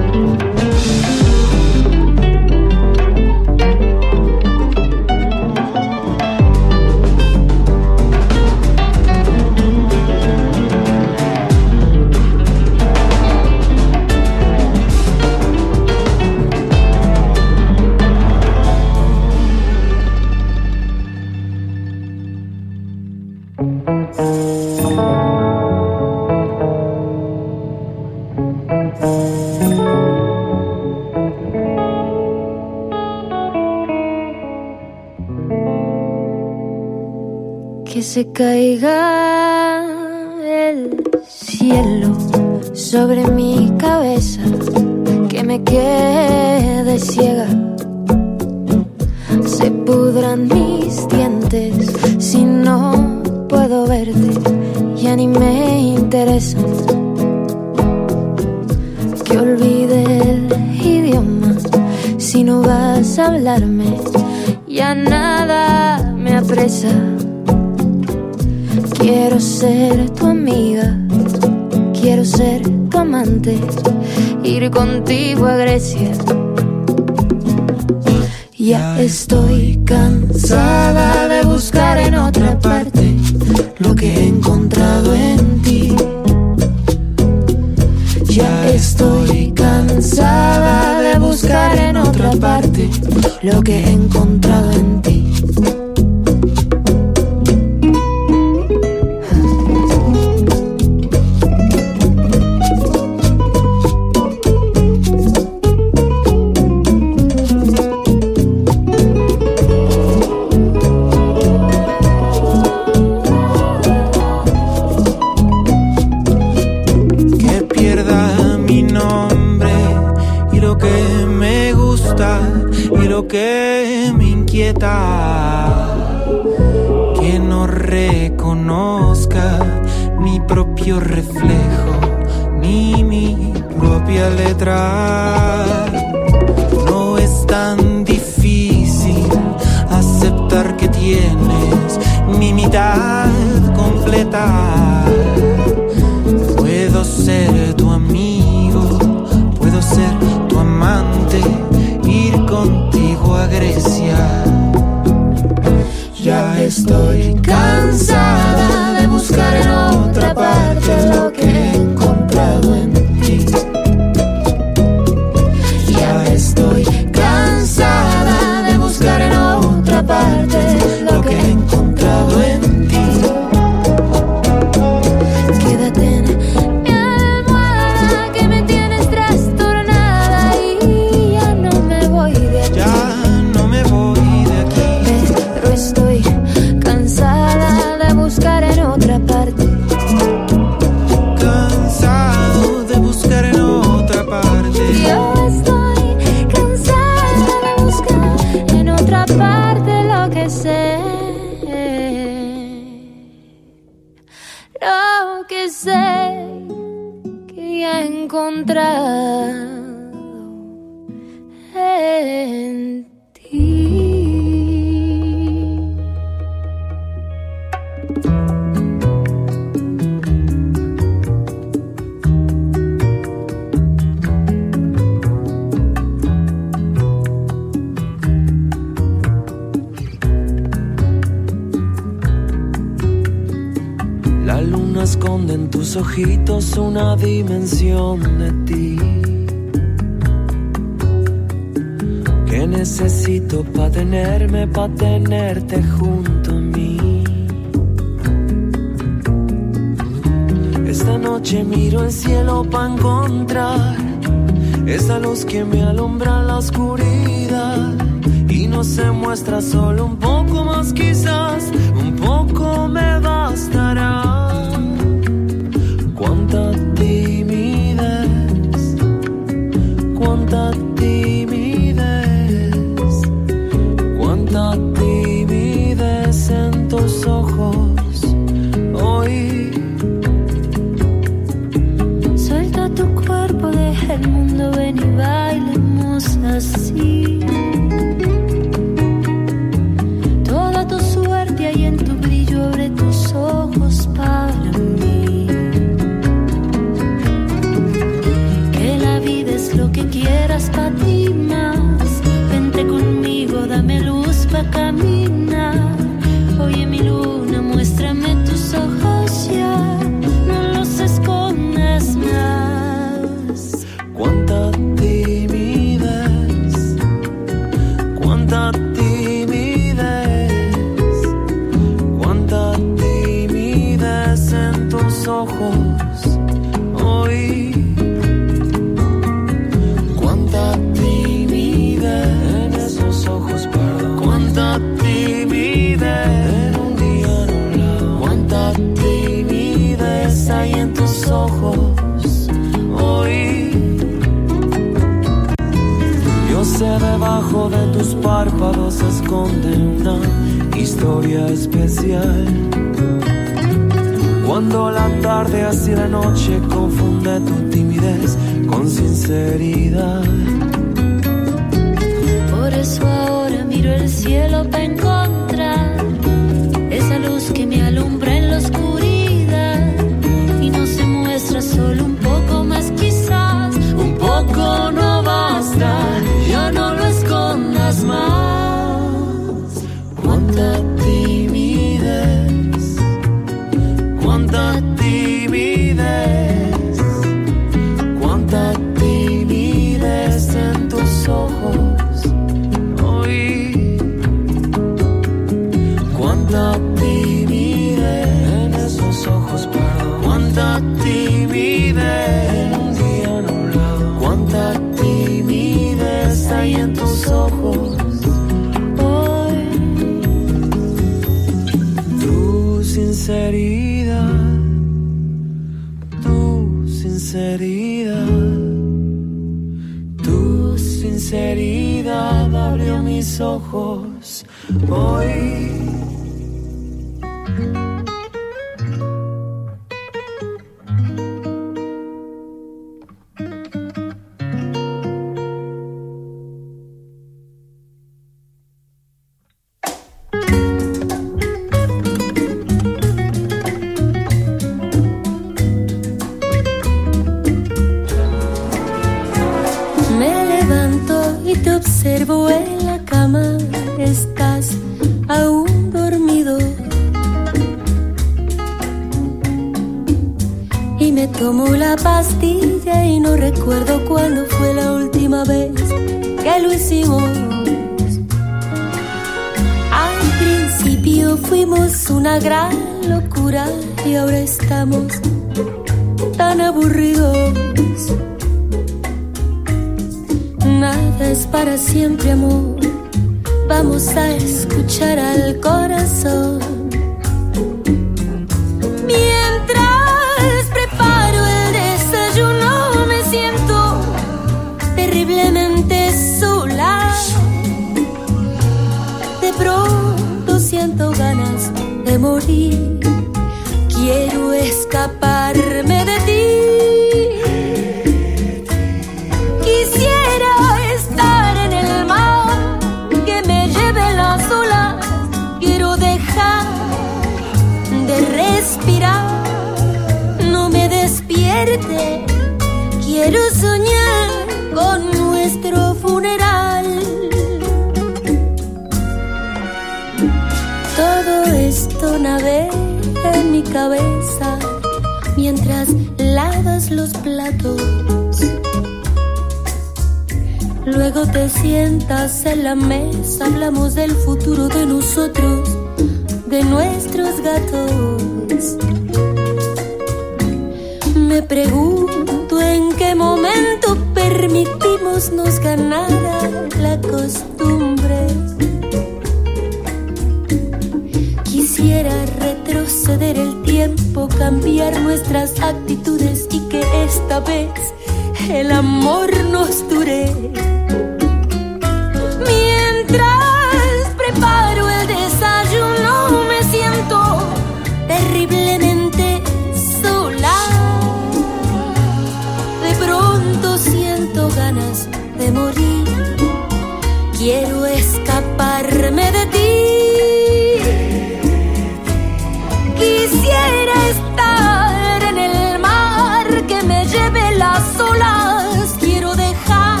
solas quiero dejar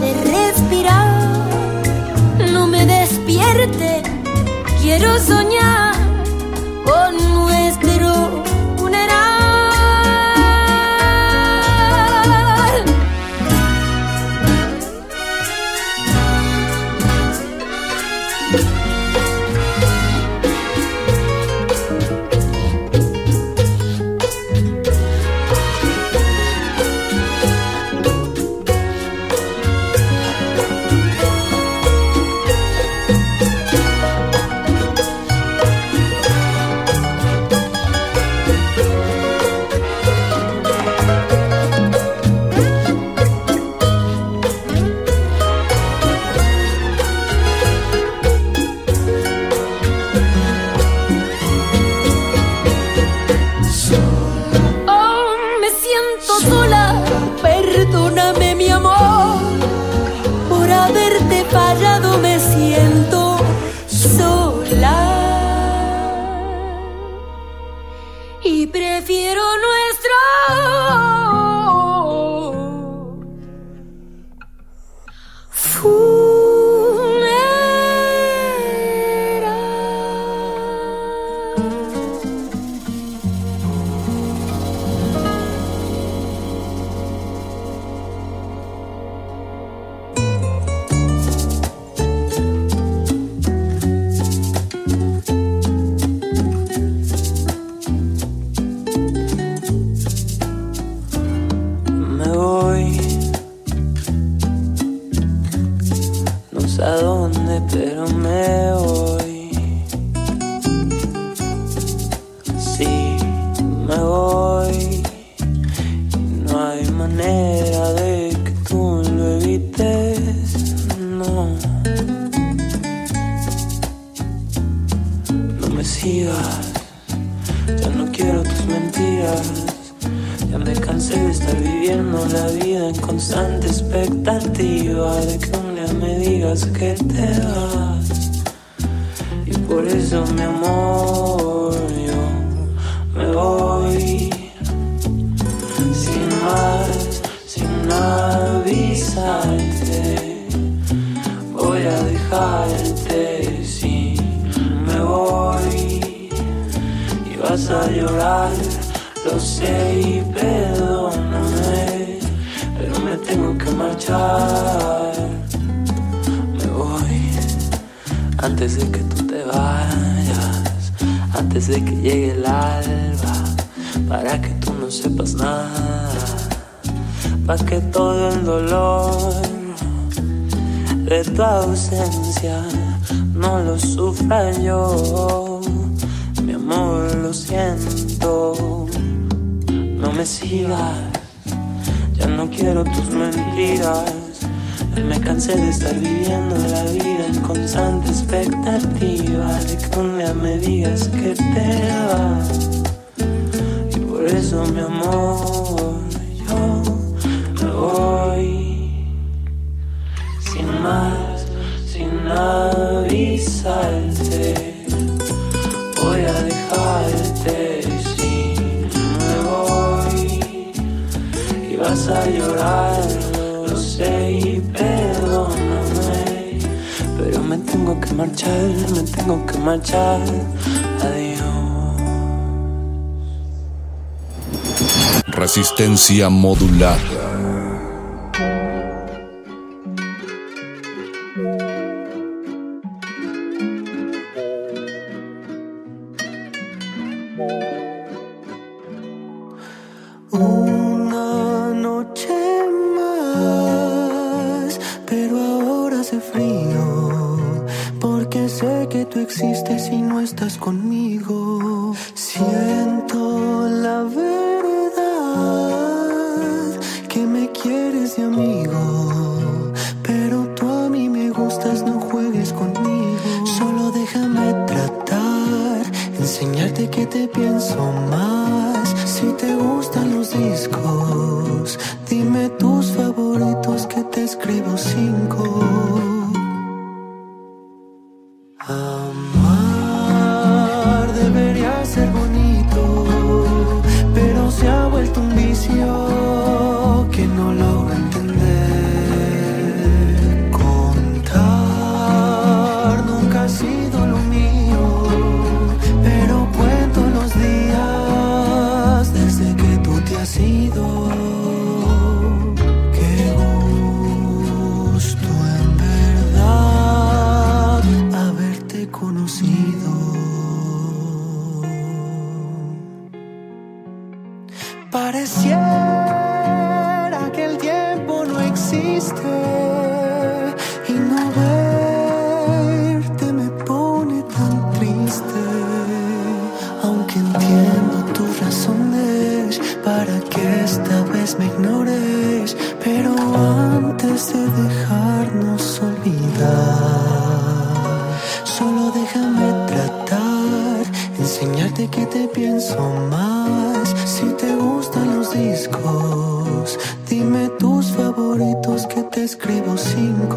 de respirar. No me despierte, quiero soñar con resistencia modulada. Pareciera que el tiempo no existe y no verte me pone tan triste. Aunque entiendo tus razones para que esta vez me ignores, pero antes de dejarnos olvidar, solo déjame tratar, enseñarte que te pienso más escribo sin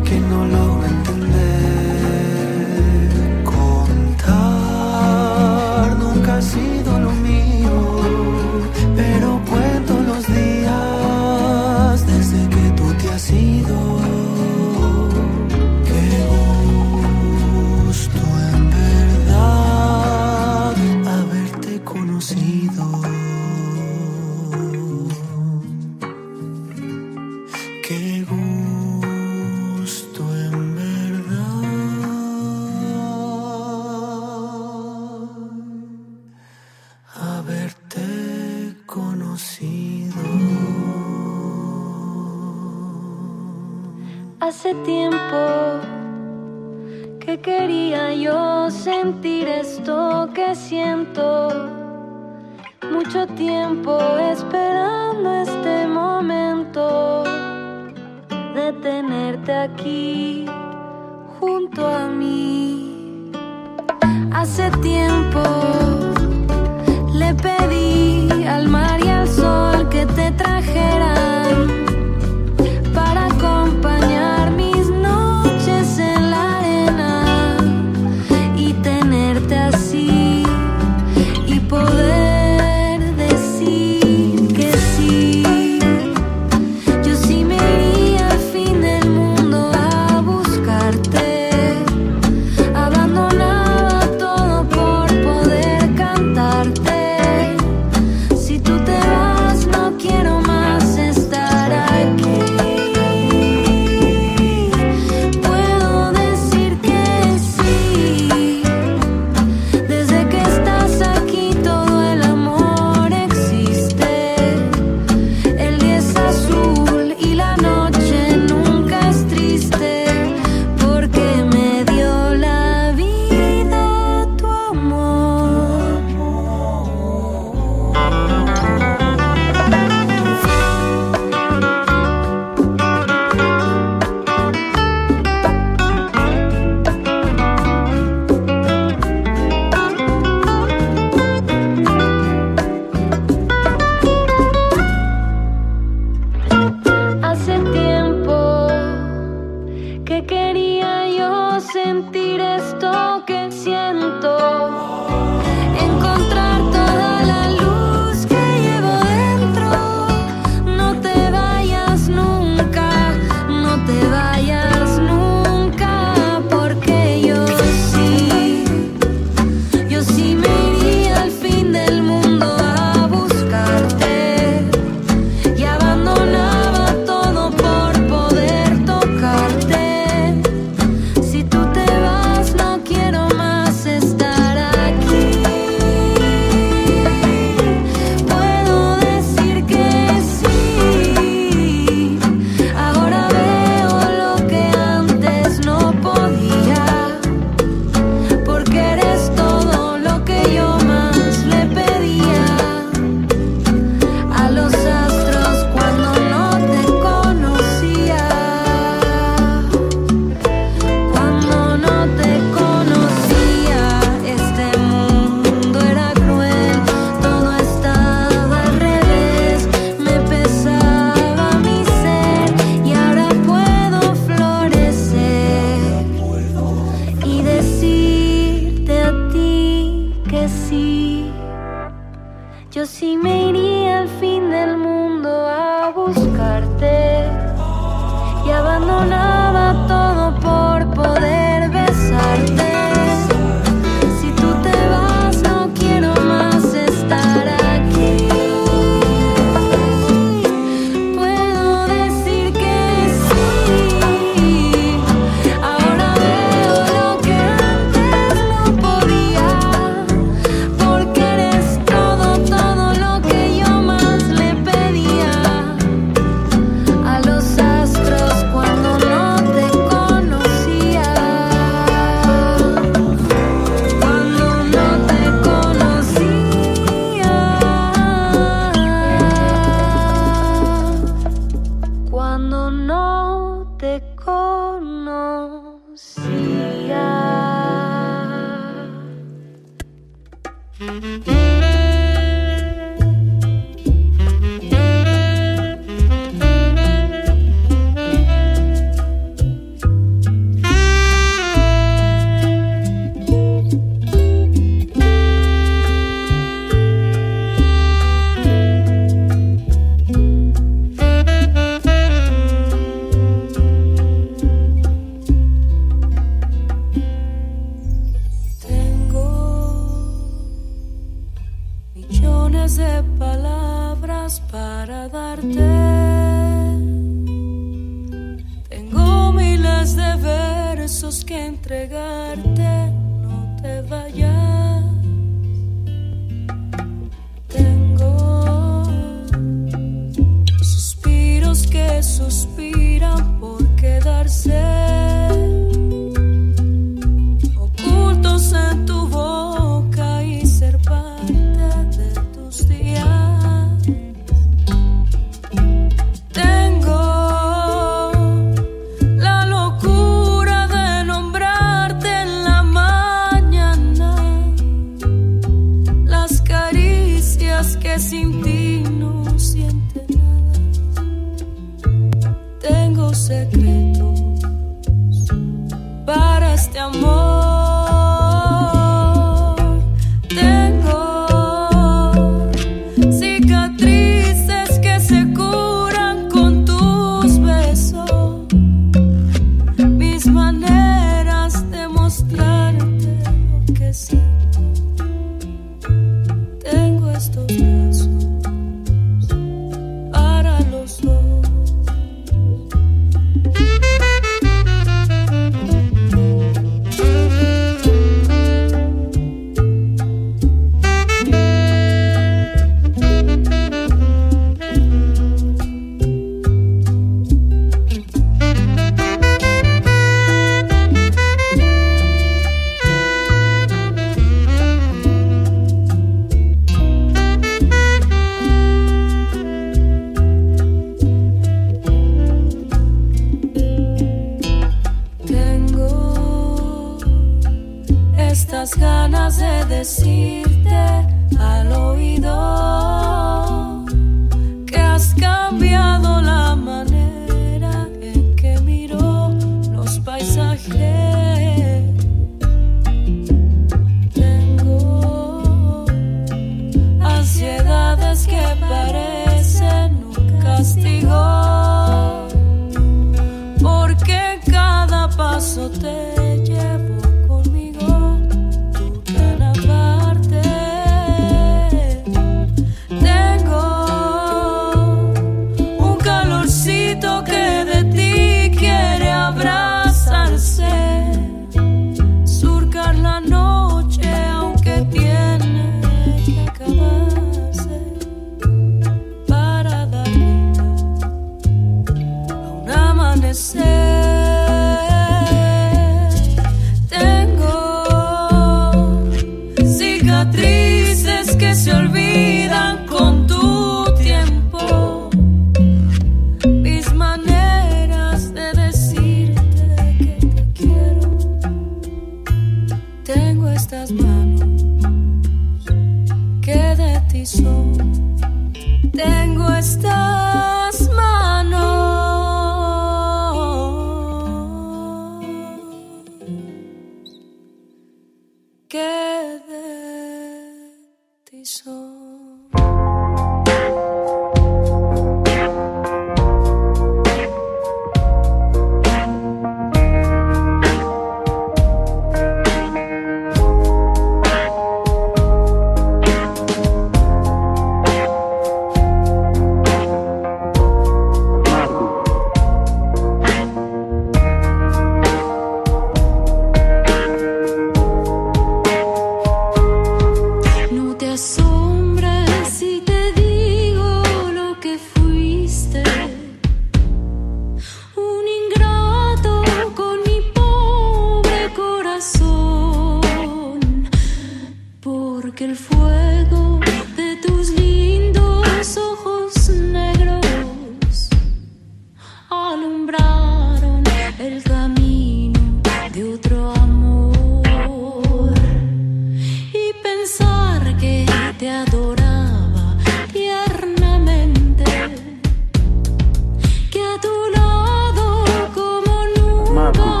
go.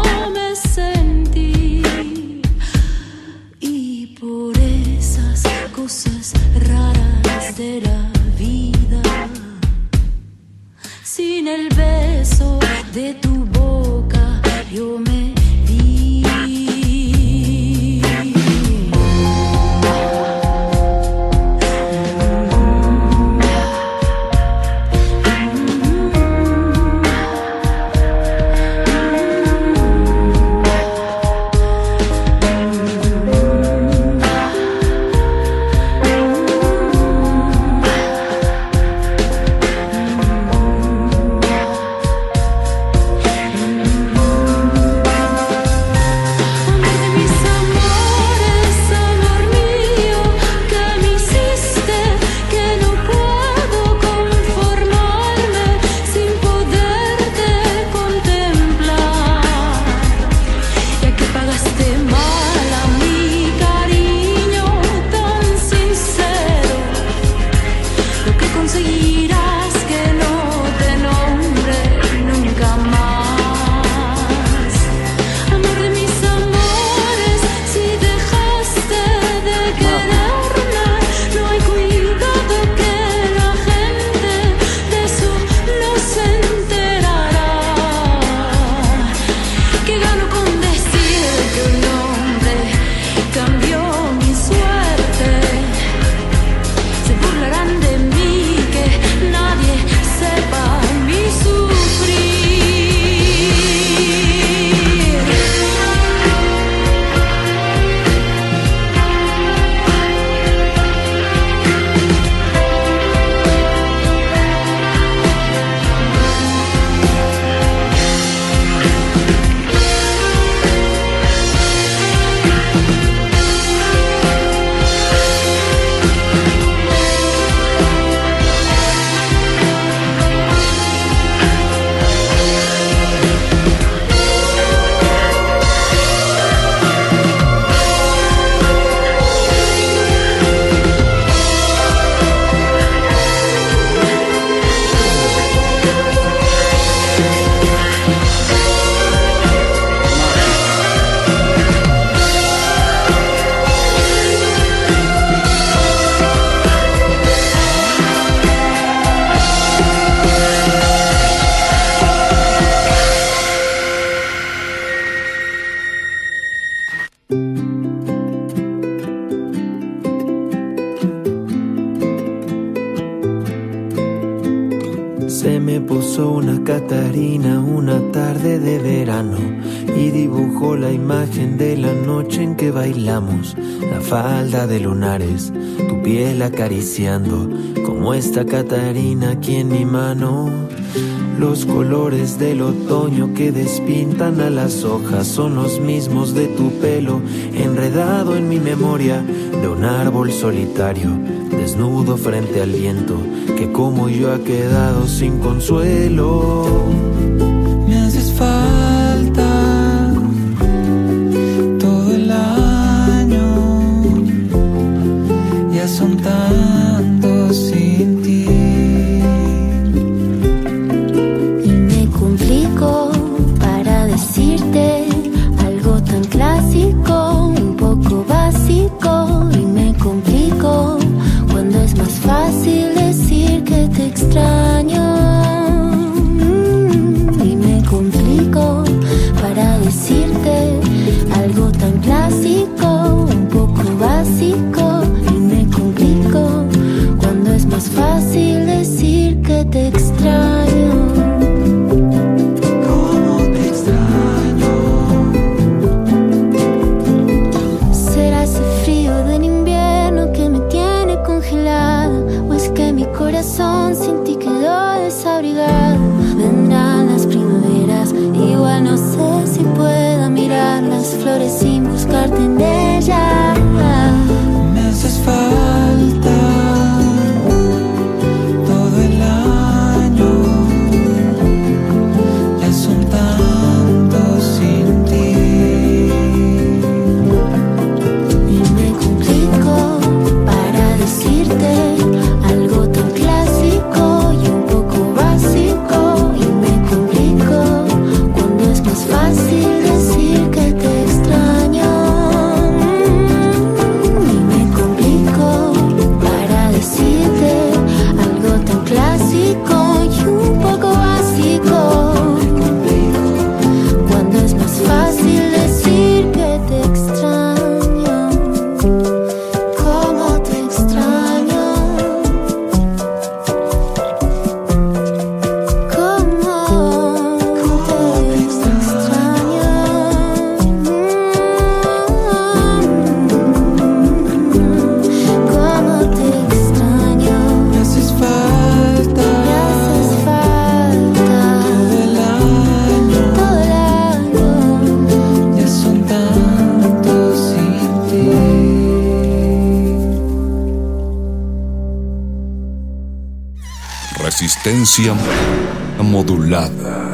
acariciando, como esta Catarina aquí en mi mano. Los colores del otoño que despintan a las hojas son los mismos de tu pelo, enredado en mi memoria de un árbol solitario, desnudo frente al viento, que como yo ha quedado sin consuelo. resistencia modulada.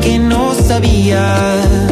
que no sabía.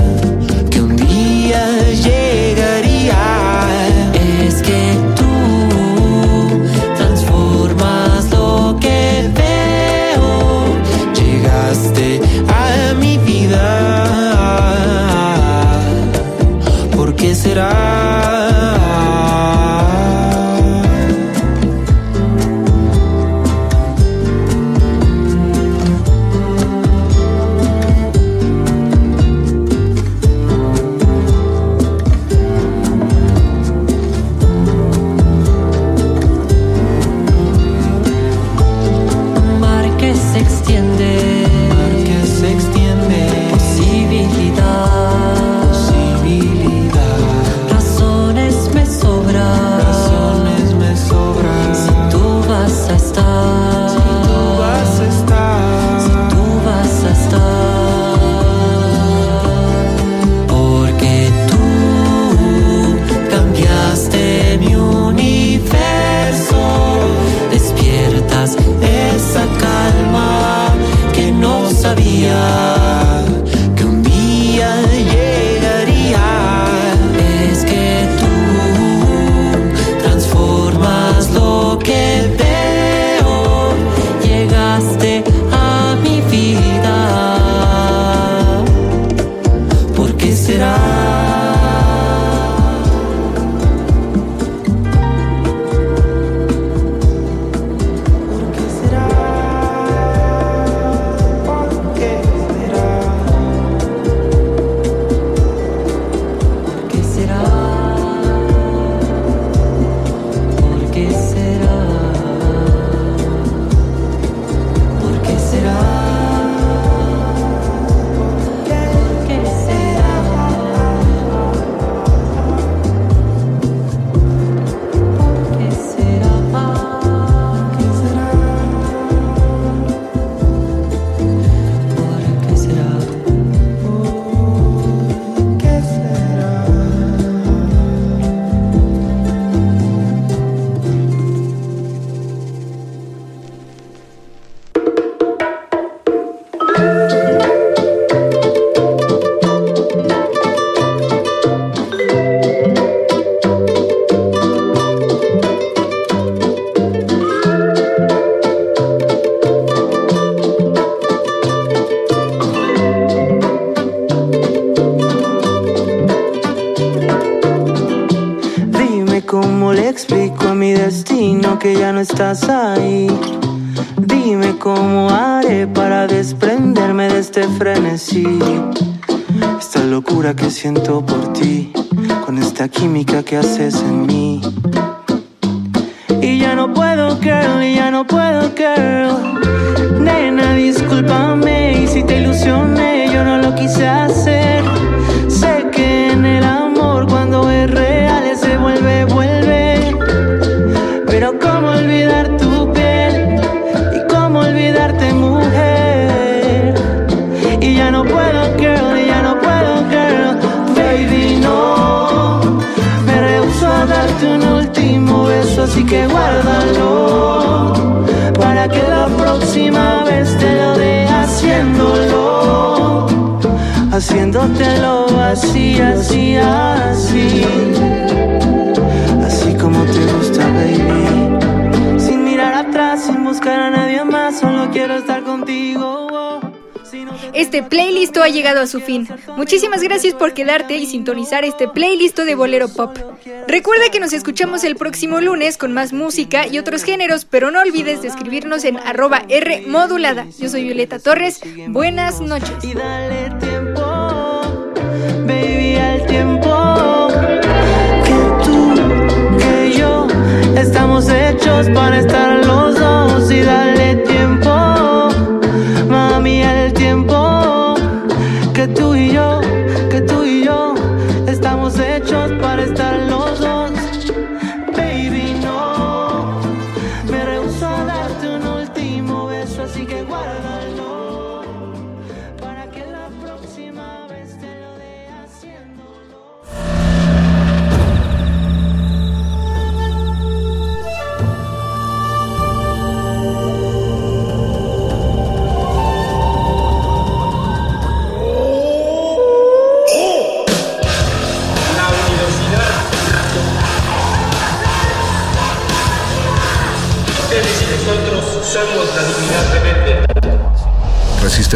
fin. Muchísimas gracias por quedarte y sintonizar este playlist de Bolero Pop. Recuerda que nos escuchamos el próximo lunes con más música y otros géneros, pero no olvides de escribirnos en arroba R modulada. Yo soy Violeta Torres, buenas noches. Y dale tiempo, baby, al tiempo tú, que yo, estamos hechos para estar